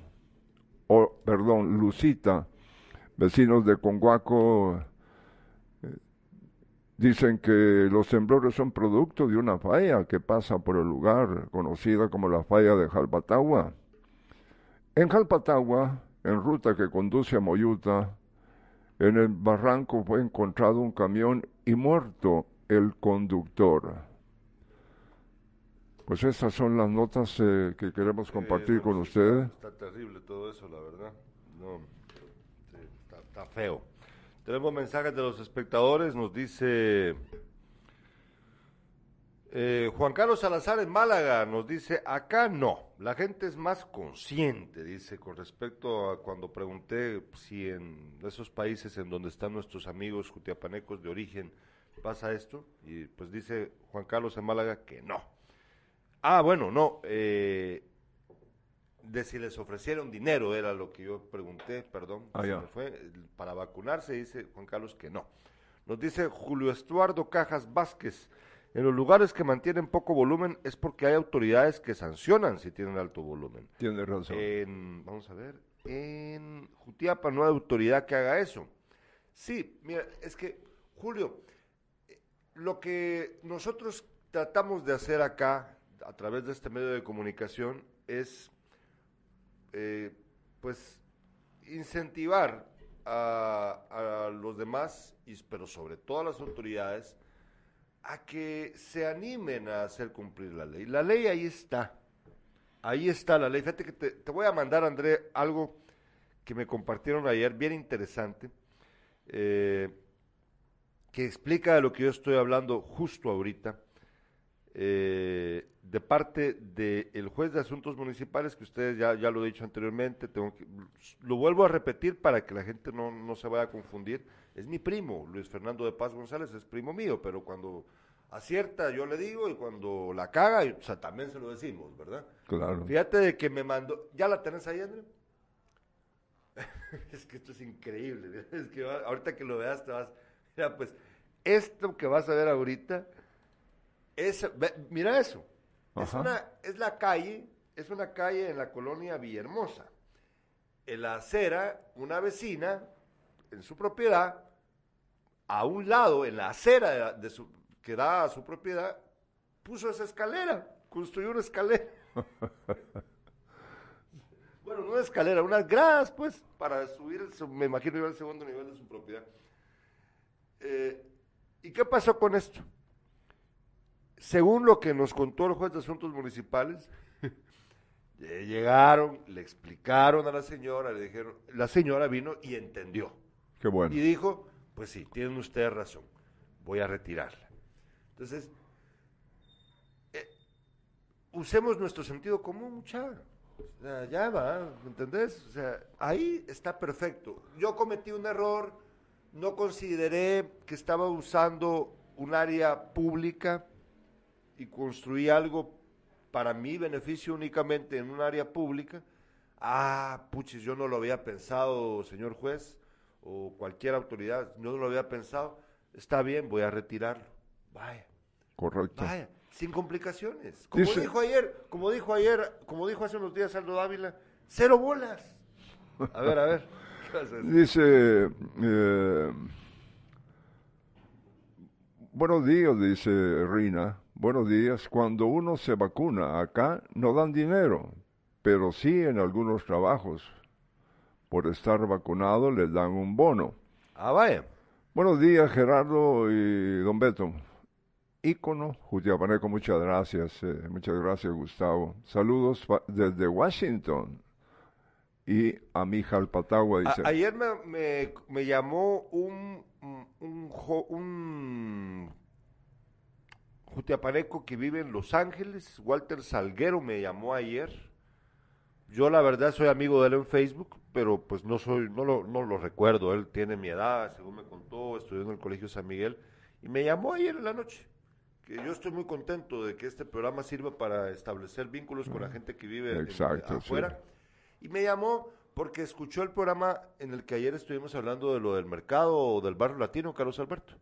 o perdón, Lucita. Vecinos de Conguaco dicen que los temblores son producto de una falla que pasa por el lugar, conocida como la falla de Jalpatagua. En Jalpatagua, en ruta que conduce a Moyuta, en el barranco fue encontrado un camión y muerto el conductor. Pues estas son las notas eh, que queremos compartir Eh, con no, sí, ustedes. Está, está terrible todo eso, la verdad. No, sí, está, está feo. Tenemos mensajes de los espectadores, nos dice eh, Juan Carlos Salazar en Málaga, nos dice, acá no, la gente es más consciente, dice, con respecto a cuando pregunté si en esos países en donde están nuestros amigos jutiapanecos de origen pasa esto, y pues dice Juan Carlos en Málaga que no. Ah, bueno, no. eh, de si les ofrecieron dinero, era lo que yo pregunté, perdón. Ah, se ya. me fue. Para vacunarse, dice Juan Carlos que no. Nos dice Julio Estuardo Cajas Vázquez. En los lugares que mantienen poco volumen es porque hay autoridades que sancionan si tienen alto volumen. Tiene razón. En, vamos a ver, en Jutiapa no hay autoridad que haga eso. Sí, mira, es que, Julio, eh, lo que nosotros tratamos de hacer acá, a través de este medio de comunicación, es, eh, pues, incentivar a, los demás, y, pero sobre todo a las autoridades, a que se animen a hacer cumplir la ley. La ley ahí está. Ahí está la ley. Fíjate que te, te voy a mandar, André, algo que me compartieron ayer, bien interesante, eh, que explica de lo que yo estoy hablando justo ahorita, eh, de parte del juez de asuntos municipales, que ustedes ya, ya lo he dicho anteriormente, tengo que, lo vuelvo a repetir para que la gente no, no se vaya a confundir. Es mi primo, Luis Fernando de Paz González, es primo mío, pero cuando acierta yo le digo y cuando la caga, o sea, también se lo decimos, ¿verdad? Claro. Fíjate de que me mandó, ¿ya la tenés ahí, André? (laughs) es que esto es increíble, (laughs) es que ahorita que lo veas te vas, mira, pues, esto que vas a ver ahorita, es, mira eso, es Ajá. una, es la calle, es una calle en la colonia Villahermosa, en la acera, una vecina, en su propiedad, a un lado, en la acera de, la- de su, que da a su propiedad, puso esa escalera, construyó una escalera. (laughs) bueno, no una escalera, unas gradas, pues, para subir, me imagino yo, al segundo nivel de su propiedad. Eh, ¿Y qué pasó con esto? Según lo que nos contó el juez de asuntos municipales, (laughs) eh, llegaron, le explicaron a la señora, le dijeron, la señora vino y entendió. Qué bueno. Y dijo, pues sí, tienen ustedes razón, voy a retirarla. Entonces, eh, usemos nuestro sentido común, muchacha. O sea, ya va, ¿me ¿entendés? O sea, ahí está perfecto. Yo cometí un error, no consideré que estaba usando un área pública y construí algo para mi beneficio únicamente en un área pública. Ah, puchis, yo no lo había pensado, señor juez, o cualquier autoridad, no lo había pensado. Está bien, voy a retirarlo. Vaya, Correcto. vaya, sin complicaciones. Como Dice- dijo ayer, como dijo ayer, como dijo hace unos días Aldo Dávila, cero bolas. A ver, a ver. (laughs) Dice, eh, buenos días, dice Rina, buenos días, cuando uno se vacuna acá no dan dinero, pero sí en algunos trabajos. Por estar vacunado les dan un bono. Ah, vaya. Buenos días, Gerardo y Don Beto. Ícono, Jutiapaneco, muchas gracias. eh, muchas gracias, Gustavo. Saludos desde Washington. Y a mi Jalpatagua A- dice. ayer me, me, me llamó un, un, un, jutiapaneco que vive en Los Ángeles, Walter Salguero me llamó ayer. Yo la verdad soy amigo de él en Facebook, pero pues no soy, no lo, no lo recuerdo. Él tiene mi edad, según me contó, estudió en el Colegio San Miguel y me llamó ayer en la noche. Que yo estoy muy contento de que este programa sirva para establecer vínculos con la gente que vive en- Exacto, sí. afuera. Y me llamó porque escuchó el programa en el que ayer estuvimos hablando de lo del mercado o del barrio latino, Carlos Alberto.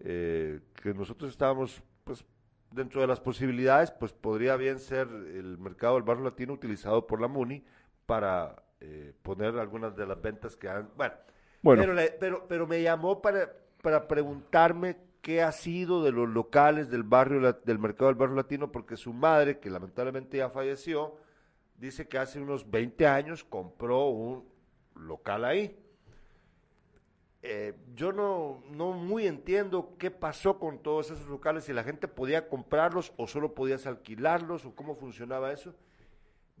Eh, que nosotros estábamos, pues, dentro de las posibilidades, pues podría bien ser el mercado del barrio latino utilizado por la MUNI para eh, poner algunas de las ventas que han... Bueno, Bueno. Pero, le- pero, pero me llamó para, para preguntarme qué ha sido de los locales del barrio del mercado del barrio latino, porque su madre, que lamentablemente ya falleció, dice que hace unos 20 años compró un local ahí. Eh, yo no, no muy entiendo qué pasó con todos esos locales, si la gente podía comprarlos o solo podías alquilarlos o cómo funcionaba eso.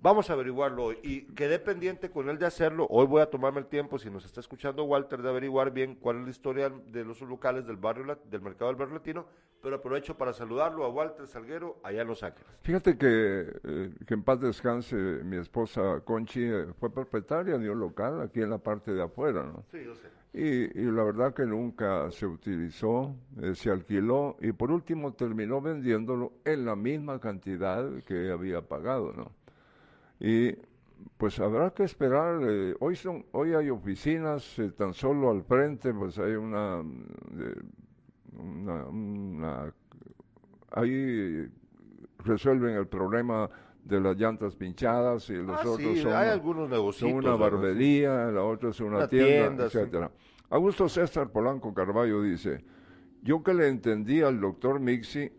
Vamos a averiguarlo hoy. Y quedé pendiente con él de hacerlo. Hoy voy a tomarme el tiempo, si nos está escuchando Walter, de averiguar bien cuál es la historia de los locales del barrio del mercado del barrio latino. Pero aprovecho para saludarlo a Walter Salguero allá en Los Ángeles. Fíjate que, eh, que en paz descanse mi esposa Conchi, eh, fue propietaria de un local aquí en la parte de afuera, ¿no? Sí, yo sé. Y, y la verdad que nunca se utilizó, eh, se alquiló y por último terminó vendiéndolo en la misma cantidad que había pagado, ¿no? Y pues habrá que esperar, eh, hoy, son, hoy hay oficinas, eh, tan solo al frente pues hay una, mm, eh, una, una- ahí resuelven el problema de las llantas pinchadas y los Ah, otros sí, son hay algunos negocios. son una barbería, la otra es una, Una tienda, tienda, sí. etcétera. Augusto César Polanco Carballo dice, yo que le entendí al doctor Mixi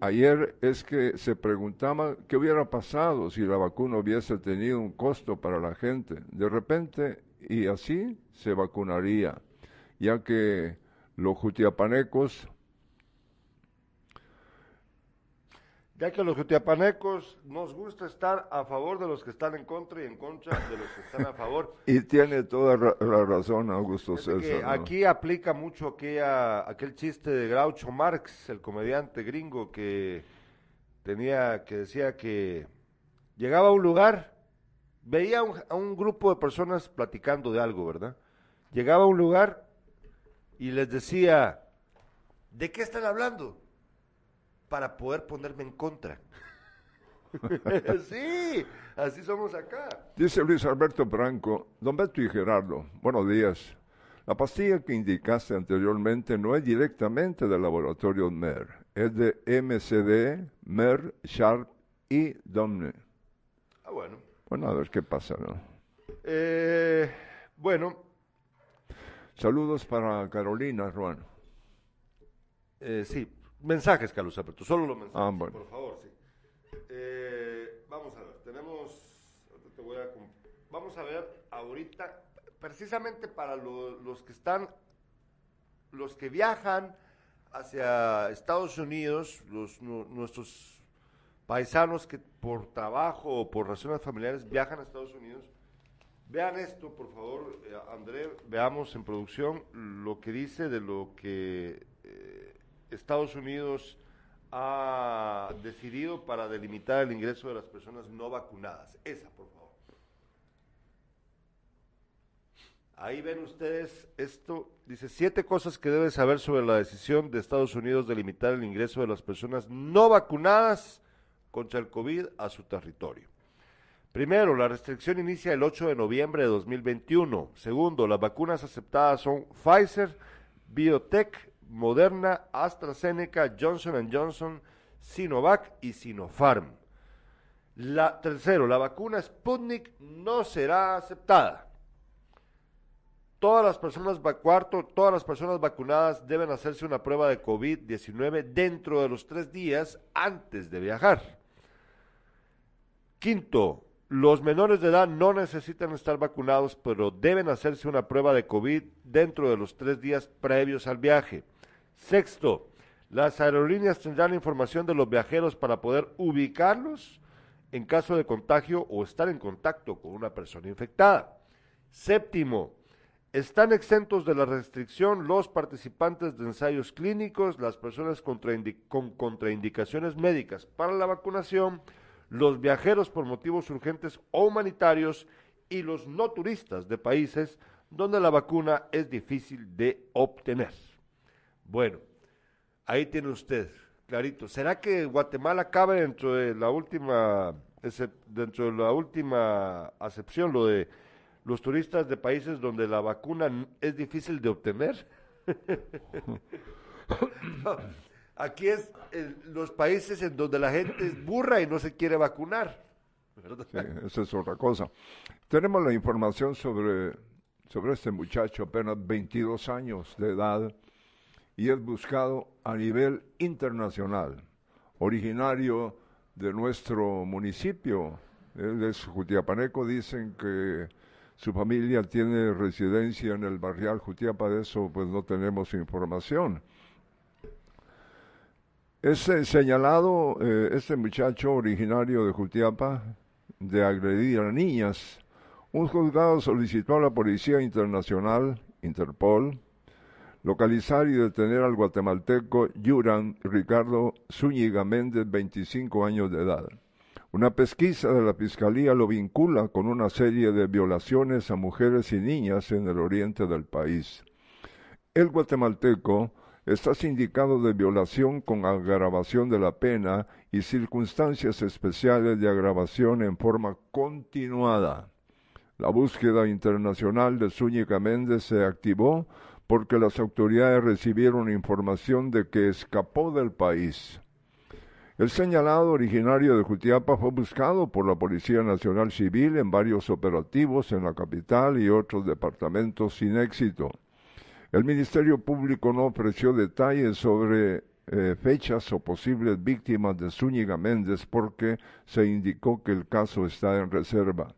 ayer es que se preguntaba qué hubiera pasado si la vacuna hubiese tenido un costo para la gente. De repente, y así se vacunaría, ya que los jutiapanecos Ya que los jutiapanecos nos gusta estar a favor de los que están en contra y en contra de los que están a favor. (laughs) Y tiene toda ra- la razón Augusto que César. ¿no? aquí aplica mucho aquella, aquel chiste de Groucho Marx, el comediante gringo que tenía, que decía que llegaba a un lugar, veía un, a un grupo de personas platicando de algo, ¿verdad? Llegaba a un lugar y les decía, ¿de qué están hablando? Para poder ponerme en contra. (laughs) sí, así somos acá. Dice Luis Alberto Branco, don Beto y Gerardo, buenos días. La pastilla que indicaste anteriormente no es directamente del laboratorio MER, es de MCD, MER, Sharp y Domne. Ah, bueno. Bueno, a ver qué pasa, ¿no? Eh, bueno, Saludos para Carolina, Ruan. Eh, sí, mensajes, Carlos Alberto, solo los mensajes, Ah, bueno. por favor, sí. Eh, vamos a ver, tenemos, te voy a vamos a ver ahorita, precisamente para lo- los que están, los que viajan hacia Estados Unidos, los, nu- nuestros paisanos que por trabajo o por razones familiares viajan a Estados Unidos, Vean esto, por favor, eh, André, veamos en producción lo que dice de lo que eh, Estados Unidos ha decidido para delimitar el ingreso de las personas no vacunadas. Esa, por favor. Ahí ven ustedes esto, dice siete cosas que debes saber sobre la decisión de Estados Unidos de limitar el ingreso de las personas no vacunadas contra el COVID a su territorio. Primero, la restricción inicia el 8 de noviembre de 2021. Segundo, las vacunas aceptadas son Pfizer, Biotech, Moderna, AstraZeneca, Johnson Johnson, Sinovac y Sinopharm. La, tercero, la vacuna Sputnik no será aceptada. Todas las personas cuarto, todas las personas vacunadas deben hacerse una prueba de COVID-19 dentro de los tres días antes de viajar. Quinto, los menores de edad no necesitan estar vacunados, pero deben hacerse una prueba de COVID dentro de los tres días previos al viaje. Sexto, las aerolíneas tendrán información de los viajeros para poder ubicarlos en caso de contagio o estar en contacto con una persona infectada. Séptimo, están exentos de la restricción los participantes de ensayos clínicos, las personas con contraindicaciones médicas para la vacunación, los viajeros por motivos urgentes o humanitarios y los no turistas de países donde la vacuna es difícil de obtener. Bueno, ahí tiene usted, clarito. ¿Será que Guatemala cabe dentro de la última, dentro de la última acepción, lo de los turistas de países donde la vacuna es difícil de obtener? (laughs) Aquí es los países en donde la gente es burra y no se quiere vacunar. esa es otra cosa. Tenemos la información sobre, sobre este muchacho, apenas 22 años de edad, y es buscado a nivel internacional, originario de nuestro municipio. Él es Jutiapaneco, dicen que su familia tiene residencia en el barrial Jutiapa, de eso pues no tenemos información. Es eh, señalado, eh, este muchacho originario de Jutiapa, de agredir a niñas. Un juzgado solicitó a la Policía Internacional, Interpol, localizar y detener al guatemalteco Yuran Ricardo Zúñiga Méndez, 25 años de edad. Una pesquisa de la Fiscalía lo vincula con una serie de violaciones a mujeres y niñas en el oriente del país. El guatemalteco está sindicado de violación con agravación de la pena y circunstancias especiales de agravación en forma continuada. La búsqueda internacional de Zúñiga Méndez se activó porque las autoridades recibieron información de que escapó del país. El señalado originario de Jutiapa fue buscado por la Policía Nacional Civil en varios operativos en la capital y otros departamentos sin éxito. El Ministerio Público no ofreció detalles sobre eh, fechas o posibles víctimas de Zúñiga Méndez porque se indicó que el caso está en reserva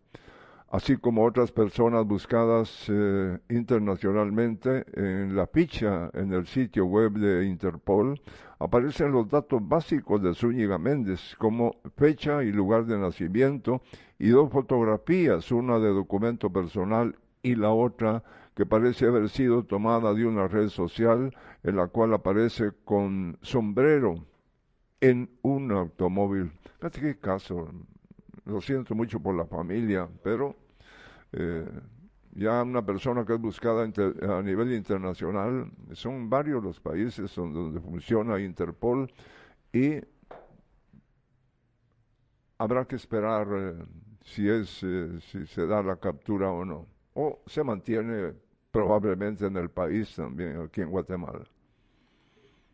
así como otras personas buscadas eh, internacionalmente en la ficha en el sitio web de Interpol, aparecen los datos básicos de Zúñiga Méndez, como fecha y lugar de nacimiento, y dos fotografías, una de documento personal y la otra que parece haber sido tomada de una red social en la cual aparece con sombrero en un automóvil. qué caso, lo siento mucho por la familia, pero eh, ya una persona que es buscada a nivel internacional, son varios los países donde, funciona Interpol y habrá que esperar eh, si es eh, si se da la captura o no o se mantiene probablemente en el país también aquí en Guatemala.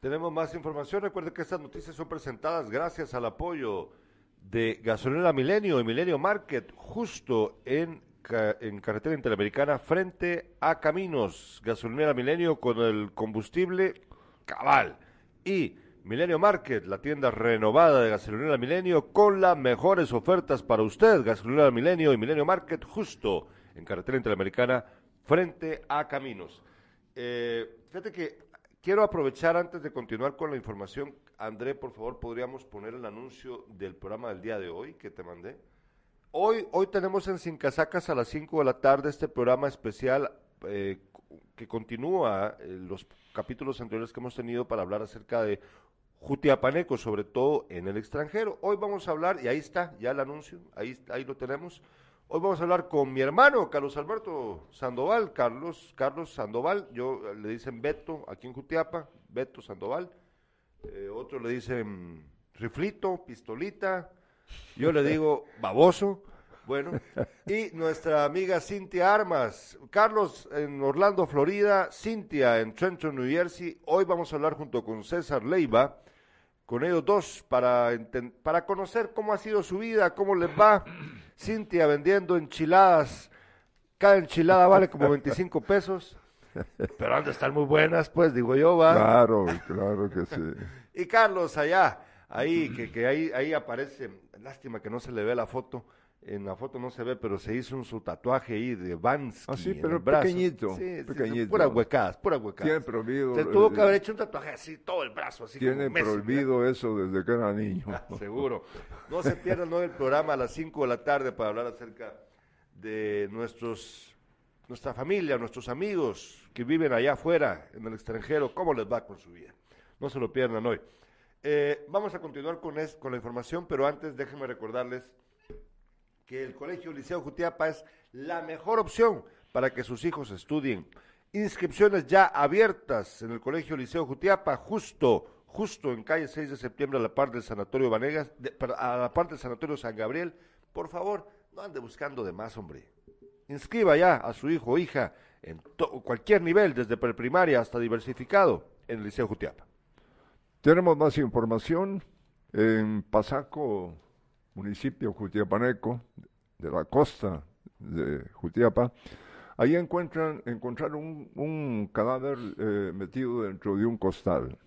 Tenemos más información. Recuerde que estas noticias son presentadas gracias al apoyo de Gasolina Milenio y Milenio Market, justo en, en carretera interamericana, frente a Caminos. Gasolinera Milenio con el combustible cabal. Y Milenio Market, la tienda renovada de Gasolinera Milenio, con las mejores ofertas para usted. Gasolinera Milenio y Milenio Market, justo en carretera interamericana, frente a Caminos. Eh, fíjate que quiero aprovechar antes de continuar con la información André, por favor, podríamos poner el anuncio del programa del día de hoy que te mandé. Hoy, hoy tenemos en Sin Casacas a las 5 de la tarde este programa especial eh, que continúa eh, los capítulos anteriores que hemos tenido para hablar acerca de Jutiapaneco, sobre todo en el extranjero. Hoy vamos a hablar, y ahí está ya el anuncio, ahí, ahí lo tenemos. Hoy vamos a hablar con mi hermano, Carlos Alberto Sandoval, Carlos, Carlos Sandoval, yo eh, le dicen Beto, aquí en Jutiapa, Beto Sandoval eh, otros le dicen riflito, pistolita, yo le digo baboso. Bueno, y nuestra amiga Cintia Armas, Carlos en Orlando, Florida, Cintia en Trenton, New Jersey. Hoy vamos a hablar junto con César Leiva, con ellos dos, para, para conocer cómo ha sido su vida, cómo les va. Cintia vendiendo enchiladas, cada enchilada vale como 25 pesos. Pero han de estar muy buenas, pues, digo yo, va. Claro, claro que sí. (laughs) y Carlos, allá, ahí, que, que ahí, ahí aparece, lástima que no se le ve la foto, en la foto no se ve, pero se hizo un su tatuaje ahí de Vansky. Ah, sí, pero pequeñito. Sí, pequeñito. Sí, puras huecadas, puras huecadas. Tiene prohibido. Se tuvo que haber hecho un tatuaje así, todo el brazo, así Tiene como prohibido eso desde que era niño. (laughs) Ah, seguro. No se pierdan hoy el programa a las 5 de la tarde para hablar acerca de nuestros nuestra familia, nuestros amigos que viven allá afuera, en el extranjero, cómo les va con su vida. No se lo pierdan hoy. Eh, vamos a continuar con, con la información, pero antes déjenme recordarles que el Colegio Liceo Jutiapa es la mejor opción para que sus hijos estudien. Inscripciones ya abiertas en el Colegio Liceo Jutiapa, justo, justo en calle 6 de septiembre a la parte del Sanatorio Vanegas, a la parte del Sanatorio San Gabriel. Por favor, no ande buscando de más, hombre. Inscriba ya a su hijo o hija en cualquier nivel, desde preprimaria hasta diversificado, en el Liceo Jutiapa. Tenemos más información en Pasaco, municipio Jutiapaneco, de la costa de Jutiapa. Ahí encuentran, encontraron un, cadáver eh, metido dentro de un costal.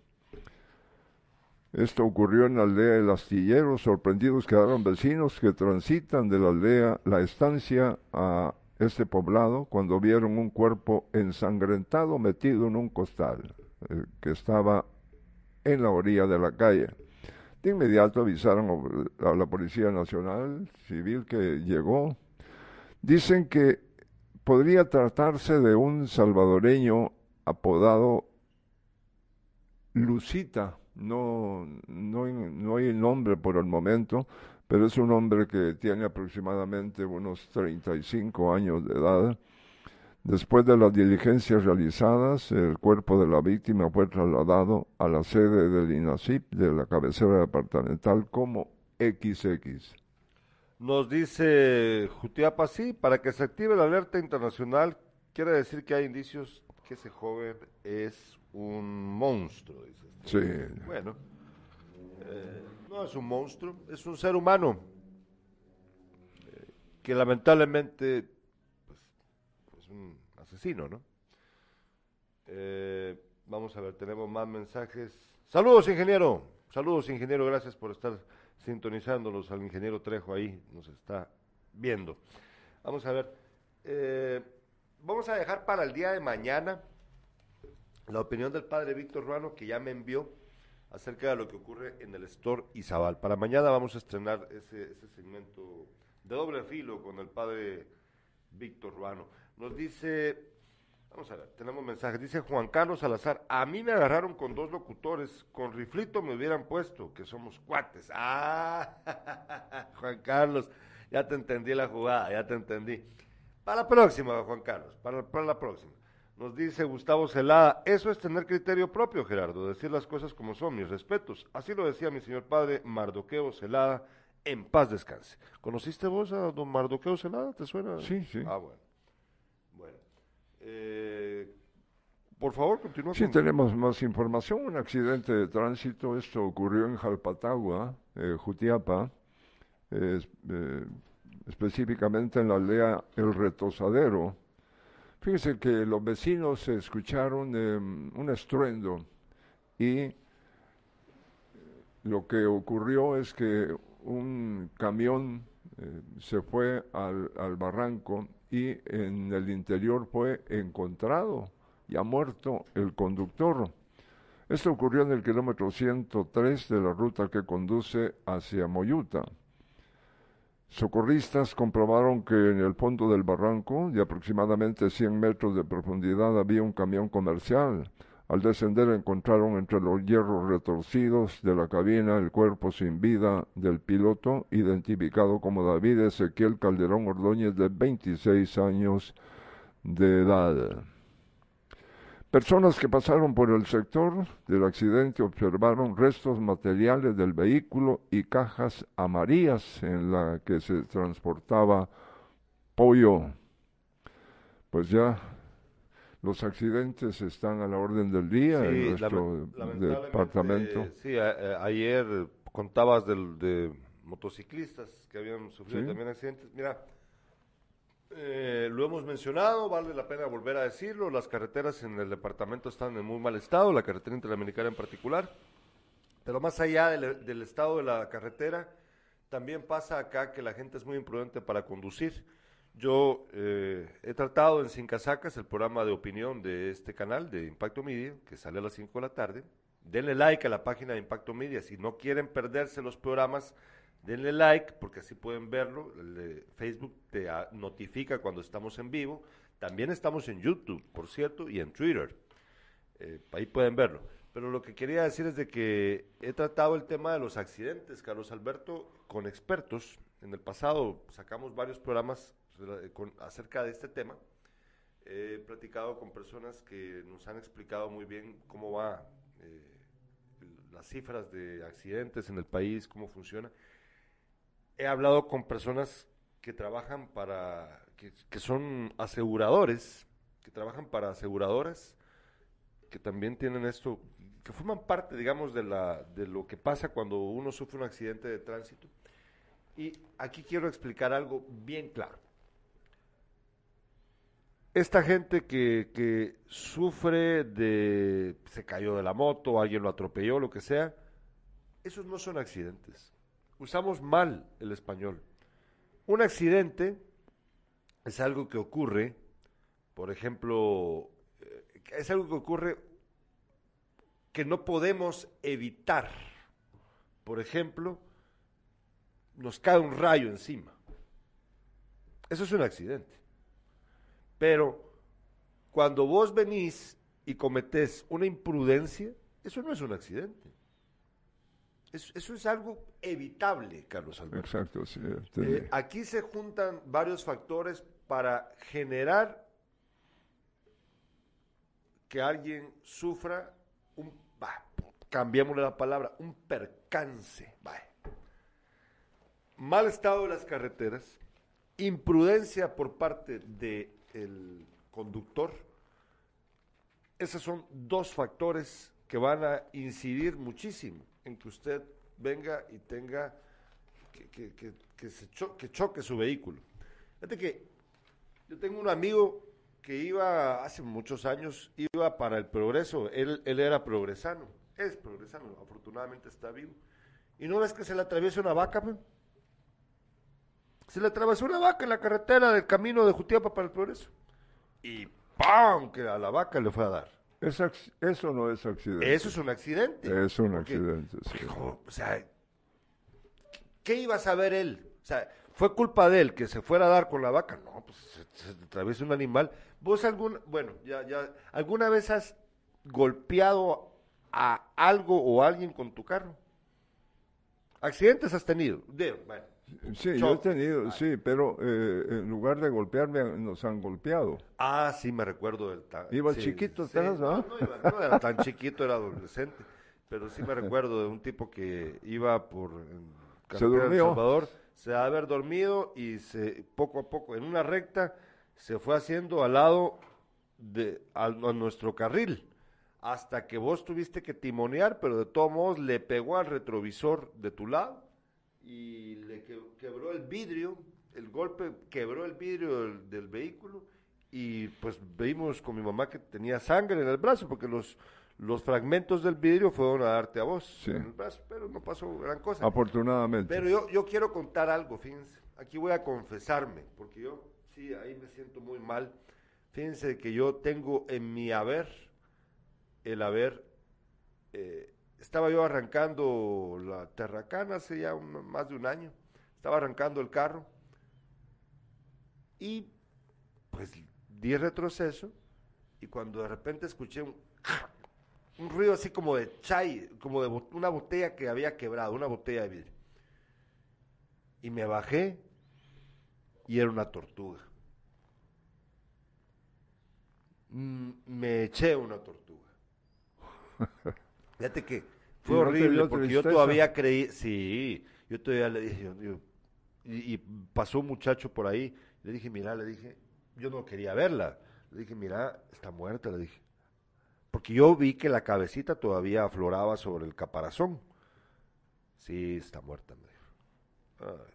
Esto ocurrió en la aldea del Astillero. Sorprendidos quedaron vecinos que transitan de la aldea La Estancia a este poblado cuando vieron un cuerpo ensangrentado metido en un costal eh, que estaba en la orilla de la calle. De inmediato avisaron a la Policía Nacional Civil que llegó. Dicen que podría tratarse de un salvadoreño apodado Lucita. No, no, no hay nombre por el momento, pero es un hombre que tiene aproximadamente unos 35 años de edad Después de las diligencias realizadas, el cuerpo de la víctima fue trasladado a la sede del INACIP de la cabecera departamental como XX. Nos dice Jutiapa, sí, para que se active la alerta internacional, quiere decir que hay indicios que ese joven es un monstruo. Dice este. Sí. Bueno, eh, no es un monstruo, es un ser humano eh, que lamentablemente un asesino, ¿no? Eh, vamos a ver, tenemos más mensajes. Saludos, ingeniero. Saludos, ingeniero. Gracias por estar sintonizándolos. Al ingeniero Trejo ahí nos está viendo. Vamos a ver. Vamos a dejar para el día de mañana la opinión del padre Víctor Ruano, que ya me envió acerca de lo que ocurre en el Store Izabal. Para mañana vamos a estrenar ese, segmento de doble filo con el padre Víctor Ruano. Nos dice, vamos a ver, tenemos mensajes, dice Juan Carlos Salazar, a mí me agarraron con dos locutores, con riflito me hubieran puesto, que somos cuates. (laughs) Ah, Juan Carlos, ya te entendí la jugada, ya te entendí. Para la próxima, Juan Carlos, para, para la próxima. Nos dice Gustavo Celada, eso es tener criterio propio, Gerardo, decir las cosas como son, mis respetos. Así lo decía mi señor padre Mardoqueo Celada, en paz descanse. ¿Conociste vos a don Mardoqueo Celada? ¿Te suena? Sí, sí. Ah, bueno. Eh, por favor, continúa. Sí, tenemos más información. Un accidente de tránsito. Esto ocurrió en Jalpatagua, eh, Jutiapa, eh, específicamente en la aldea El Retosadero. Fíjense que los vecinos escucharon em, un estruendo y lo que ocurrió es que un camión se fue al, al barranco y en el interior fue encontrado ya muerto el conductor. Esto ocurrió en el kilómetro 103 de la ruta que conduce hacia Moyuta. Socorristas comprobaron que en el fondo del barranco, de aproximadamente 100 metros de profundidad, había un camión comercial al descender encontraron entre los hierros retorcidos de la cabina el cuerpo sin vida del piloto, identificado como David Ezequiel Calderón Ordóñez, de 26 años de edad. Personas que pasaron por el sector del accidente observaron restos materiales del vehículo y cajas amarillas en la que se transportaba pollo. Pues ya los accidentes están a la orden del día en nuestro departamento. Sí, ayer contabas de motociclistas que habían sufrido también accidentes. Mira, eh, lo hemos mencionado, vale la pena volver a decirlo, las carreteras en el departamento están en muy mal estado, la carretera interamericana en particular, pero más allá del estado de la carretera, también pasa acá que la gente es muy imprudente para conducir yo eh, he tratado en Sin Casacas, el programa de opinión de este canal de Impacto Media, que sale a las 5 de la tarde. Denle like a la página de Impacto Media. Si no quieren perderse los programas, denle like, porque así pueden verlo. Facebook te notifica cuando estamos en vivo. También estamos en YouTube, por cierto, y en Twitter. Eh, ahí pueden verlo. Pero lo que quería decir es de que he tratado el tema de los accidentes, Carlos Alberto, con expertos. En el pasado sacamos varios programas acerca de este tema. He platicado con personas que nos han explicado muy bien cómo va eh, las cifras de accidentes en el país, cómo funciona. He hablado con personas que trabajan para, que, que son aseguradores, que trabajan para aseguradoras, que también tienen esto, que forman parte, digamos, de, la, de lo que pasa cuando uno sufre un accidente de tránsito. Y aquí quiero explicar algo bien claro esta gente que, que, sufre de, se cayó de la moto, alguien lo atropelló, lo que sea, esos no son accidentes. Usamos mal el español. Un accidente es algo que ocurre, por ejemplo, eh, es algo que ocurre que no podemos evitar por ejemplo, nos cae un rayo encima. Eso es un accidente. Pero cuando vos venís y cometés una imprudencia, eso no es un accidente. Eso, eso es algo evitable, Carlos Alberto. Exacto, sí. Eh, aquí se juntan varios factores para generar que alguien sufra un, bah, cambiémosle la palabra, un percance. bah. Mal estado de las carreteras, imprudencia por parte del conductor. Esos son dos factores que van a incidir muchísimo en que usted venga y tenga que, que- que- que choque su vehículo. Fíjate que yo tengo un amigo que iba hace muchos años, iba para el progreso, él, él era progresano, es progresano, afortunadamente está vivo. ¿Y no ves que se le atraviesa una vaca? pe? Se le atravesó una vaca en la carretera del camino de Jutiapa para el progreso. Y ¡pam! que a la vaca le fue a dar. Es eso no es accidente. Eso es un accidente. Es un Porque- accidente, sí. O sea, ¿qué iba a saber él? O sea, ¿fue culpa de él que se fuera a dar con la vaca? No, pues se, se atraviesa un animal. ¿Vos algún, bueno, ya, ya, alguna vez has golpeado a algo o a alguien con tu carro? ¿Accidentes has tenido? De, bueno, Sí, yo he tenido, sí, pero eh, en lugar de golpearme nos han golpeado. Ah, sí, me recuerdo del tan... Iba sí, chiquito sí, atrás, no, ¿ah? no, iba- no era tan chiquito, era adolescente. Pero sí me recuerdo de un tipo que iba por carretera de El durmió. Salvador, se ha haber dormido y se poco a poco, en una recta, se fue haciendo al lado de al- a nuestro carril. Hasta que vos tuviste que timonear, pero de todos modos le pegó al retrovisor de tu lado y le que- quebró el vidrio, el golpe quebró el vidrio del, del vehículo y pues vimos con mi mamá que tenía sangre en el brazo porque los, los fragmentos del vidrio fueron a darte a vos Sí. en el brazo, pero no pasó gran cosa. Afortunadamente. Pero yo, yo quiero contar algo, fíjense. Aquí voy a confesarme, porque yo, sí, ahí me siento muy mal. Fíjense que yo tengo en mi haber, el haber, eh, estaba yo arrancando la Terracana hace ya más de un año. Estaba arrancando el carro y pues di retroceso y cuando de repente escuché un, ruido así como de chai, como de una botella que había quebrado, una botella de vidrio. Y me bajé y era una tortuga. Mm, Me eché una tortuga. (laughs) Fíjate que fue ¿Y no te horrible porque yo todavía creí, sí, yo todavía le dije, yo- yo- y, y pasó un muchacho por ahí, le dije, mira, le dije, yo no quería verla, le dije, mira, está muerta, le dije, porque yo vi que la cabecita todavía afloraba sobre el caparazón. Sí, está muerta, me dijo. Ay,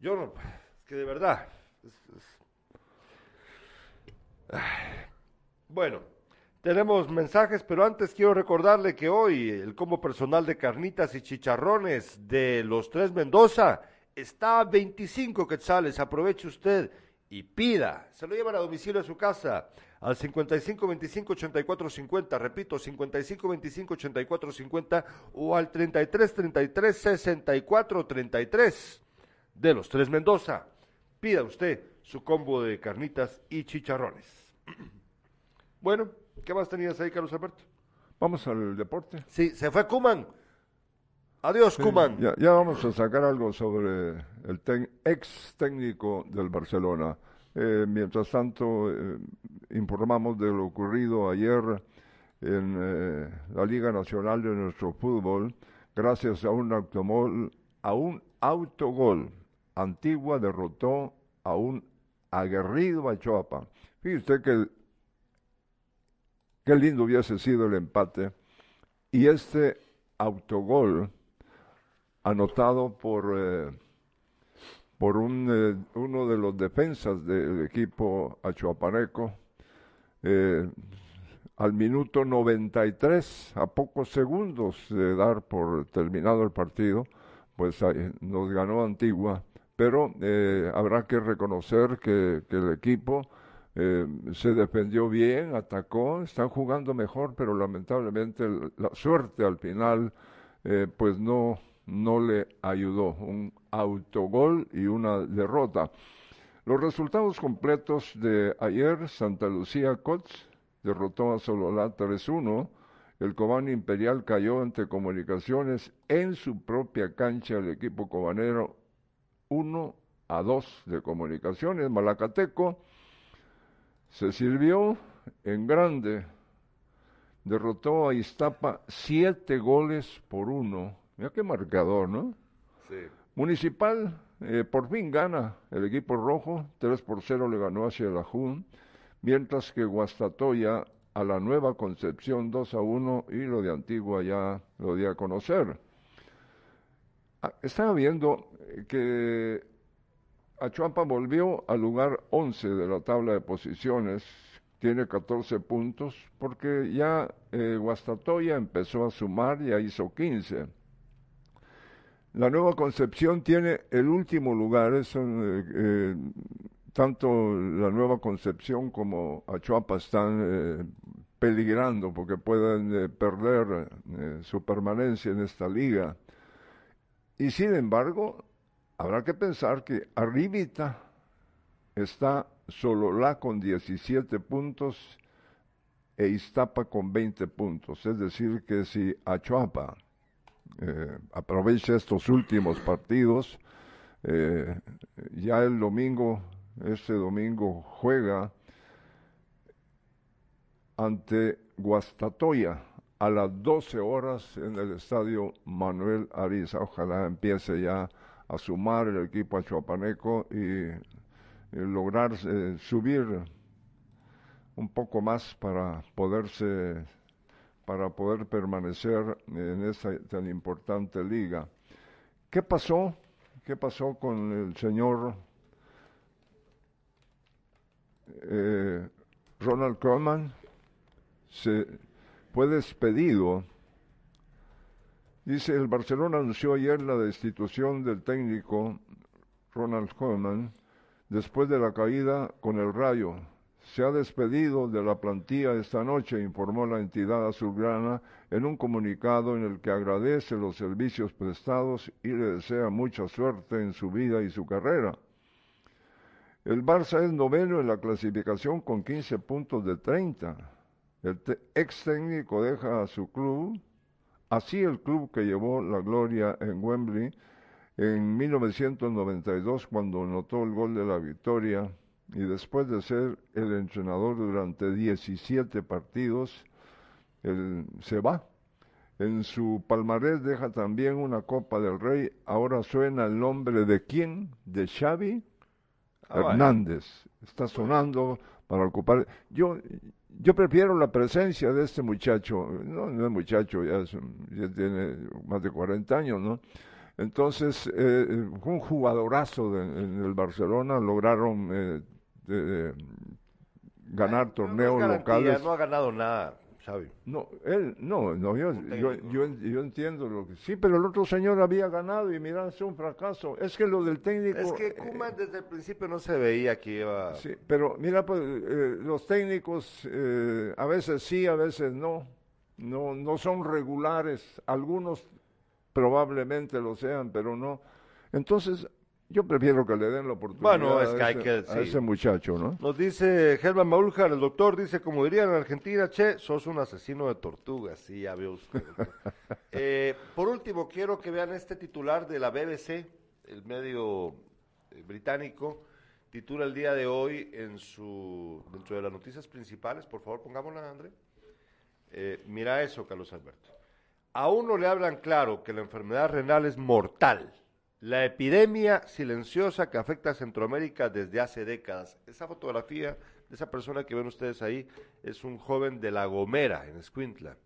yo no, es que de verdad. es- es- Ay. Bueno, tenemos mensajes, pero antes quiero recordarle que hoy el combo personal de carnitas y chicharrones de los tres Mendoza está a 25 quetzales. Aproveche usted y pida. Se lo llevan a domicilio a su casa al 55 25 84 50. Repito, 55 25 84 50 o al 33 33 64 33 de los tres Mendoza. Pida usted su combo de carnitas y chicharrones. (clears throat) Bueno, ¿qué más tenías ahí, Carlos Alberto? Vamos al deporte. Sí, se fue Kuman. Adiós, Kuman. Ya, ya vamos a sacar algo sobre el tec- ex técnico del Barcelona. Eh, mientras tanto, eh, informamos de lo ocurrido ayer en eh, la Liga Nacional de nuestro fútbol, gracias a un automol, a un autogol. Antigua derrotó a un aguerrido Achoapa. Fíjese usted que el- qué lindo hubiese sido el empate. Y este autogol anotado por, eh, por un, eh, uno de los defensas del equipo achuapaneco eh, al minuto 93, a pocos segundos de dar por terminado el partido, pues nos ganó Antigua, pero eh, habrá que reconocer que el equipo eh, se defendió bien, atacó, están jugando mejor, pero lamentablemente la suerte al final eh, pues no, no le ayudó. Un autogol y una derrota. Los resultados completos de ayer, Santa Lucía Cots derrotó a Sololá 3-1, el Cobán Imperial cayó ante Comunicaciones en su propia cancha, el equipo cobanero 1 a 2 de Comunicaciones, Malacateco se sirvió en grande, derrotó a Iztapa siete goles por uno. Mira qué marcador, ¿no? Sí. Municipal, eh, por fin gana el equipo rojo, 3 por 0 le ganó hacia la Jun, mientras que Guastatoya a la Nueva Concepción 2 a 1 y lo de Antigua ya lo di a conocer. Ah, estaba viendo que Achuapa volvió al lugar 11 de la tabla de posiciones, tiene 14 puntos, porque ya eh, Guastatoya empezó a sumar, ya hizo 15. La Nueva Concepción tiene el último lugar, es, eh, eh, tanto la Nueva Concepción como Achuapa están peligrando porque pueden perder su permanencia en esta liga. Y sin embargo, habrá que pensar que arribita está Sololá con 17 puntos e Iztapa con 20 puntos. Es decir, que si Achuapa eh, aprovecha estos últimos partidos, eh, ya el domingo, este domingo juega ante Guastatoya a las 12 horas en el estadio Manuel Ariza. Ojalá empiece ya a sumar el equipo achuapaneco y, y lograr eh, subir un poco más para poderse para poder permanecer en esa tan importante liga. ¿Qué pasó? ¿Qué pasó con el señor eh, Ronald Koeman? Se fue despedido. Dice, el Barcelona anunció ayer la destitución del técnico Ronald Koeman después de la caída con el Rayo. Se ha despedido de la plantilla esta noche, informó la entidad azulgrana en un comunicado en el que agradece los servicios prestados y le desea mucha suerte en su vida y su carrera. El Barça es noveno en la clasificación con 15 puntos de 30. El ex técnico deja a su club, así el club que llevó la gloria en Wembley en 1992 cuando anotó el gol de la victoria y después de ser el entrenador durante 17 partidos, él se va. En su palmarés deja también una Copa del Rey. Ahora suena el nombre de quién? De Xavi Ah, Hernández. Está sonando para ocupar. Yo, yo prefiero la presencia de este muchacho. No, no es muchacho, ya, es ya tiene más de 40 años, ¿no? Entonces, eh, un jugadorazo de- en el Barcelona. Lograron eh, de- de ganar no torneos locales. No ha ganado nada, No, él, no, no yo, yo, yo, yo entiendo lo que... Sí, pero el otro señor había ganado y mira, es un fracaso. Es que lo del técnico... Es que eh, Kuma desde el principio no se veía que iba... Sí, pero mira, pues eh, los técnicos eh, a veces sí, a veces no. No, no son regulares. Algunos probablemente lo sean, pero no. Entonces, yo prefiero que le den la oportunidad Bueno, es a, que hay ese, que- a ese muchacho, ¿no? Nos dice Germán Maúljar, el doctor dice, como dirían en Argentina, che, sos un asesino de tortugas. Sí, ya veo usted. (laughs) Eh, por último, quiero que vean este titular de la BBC, el medio eh, británico, titula el día de hoy en su, dentro de las noticias principales, por favor, pongámosla, André. Eh, mira eso, Carlos Alberto. A uno le hablan claro que la enfermedad renal es mortal. La epidemia silenciosa que afecta a Centroamérica desde hace décadas. Esa fotografía de esa persona que ven ustedes ahí es un joven de La Gomera, en Escuintla.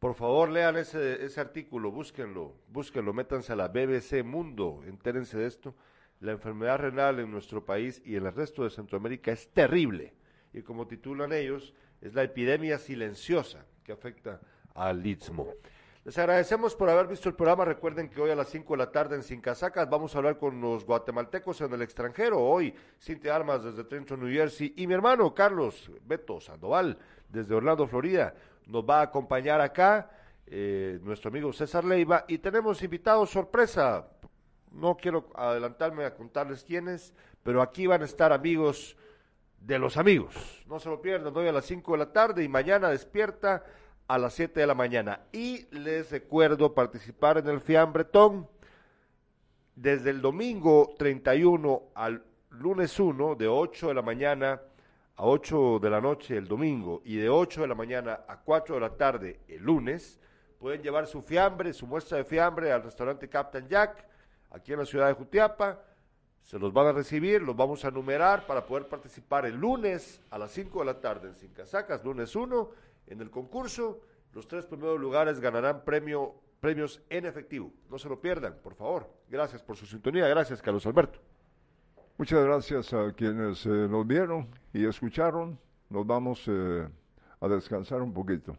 Por favor, lean ese, ese artículo, búsquenlo, búsquenlo, métanse a la BBC Mundo, entérense de esto. La enfermedad renal en nuestro país y en el resto de Centroamérica es terrible. Y como titulan ellos, es la epidemia silenciosa que afecta al istmo. Les agradecemos por haber visto el programa. Recuerden que hoy a las 5 de la tarde en Sin Casacas vamos a hablar con los guatemaltecos en el extranjero. Hoy, Cintia Armas desde Trenton, New Jersey. Y mi hermano Carlos Beto Sandoval desde Orlando, Florida, nos va a acompañar acá eh, nuestro amigo César Leiva, y tenemos invitados sorpresa. No quiero adelantarme a contarles quiénes, pero aquí van a estar amigos de los amigos. No se lo pierdan, hoy a las 5 de la tarde y mañana despierta a las 7 de la mañana. Y les recuerdo participar en el Fiambretón desde el domingo 31 al lunes 1, de 8 de la mañana a 8 de la noche el domingo y de 8 de la mañana a 4 de la tarde el lunes, pueden llevar su fiambre, su muestra de fiambre al restaurante Captain Jack, aquí en la ciudad de Jutiapa. Se los van a recibir, los vamos a numerar para poder participar el lunes a las 5 de la tarde en Sin Casacas, lunes 1, en el concurso. Los tres primeros lugares ganarán premio, premios en efectivo. No se lo pierdan, por favor. Gracias por su sintonía. Gracias, Carlos Alberto. Muchas gracias a quienes eh, nos vieron y escucharon. Nos vamos eh, a descansar un poquito.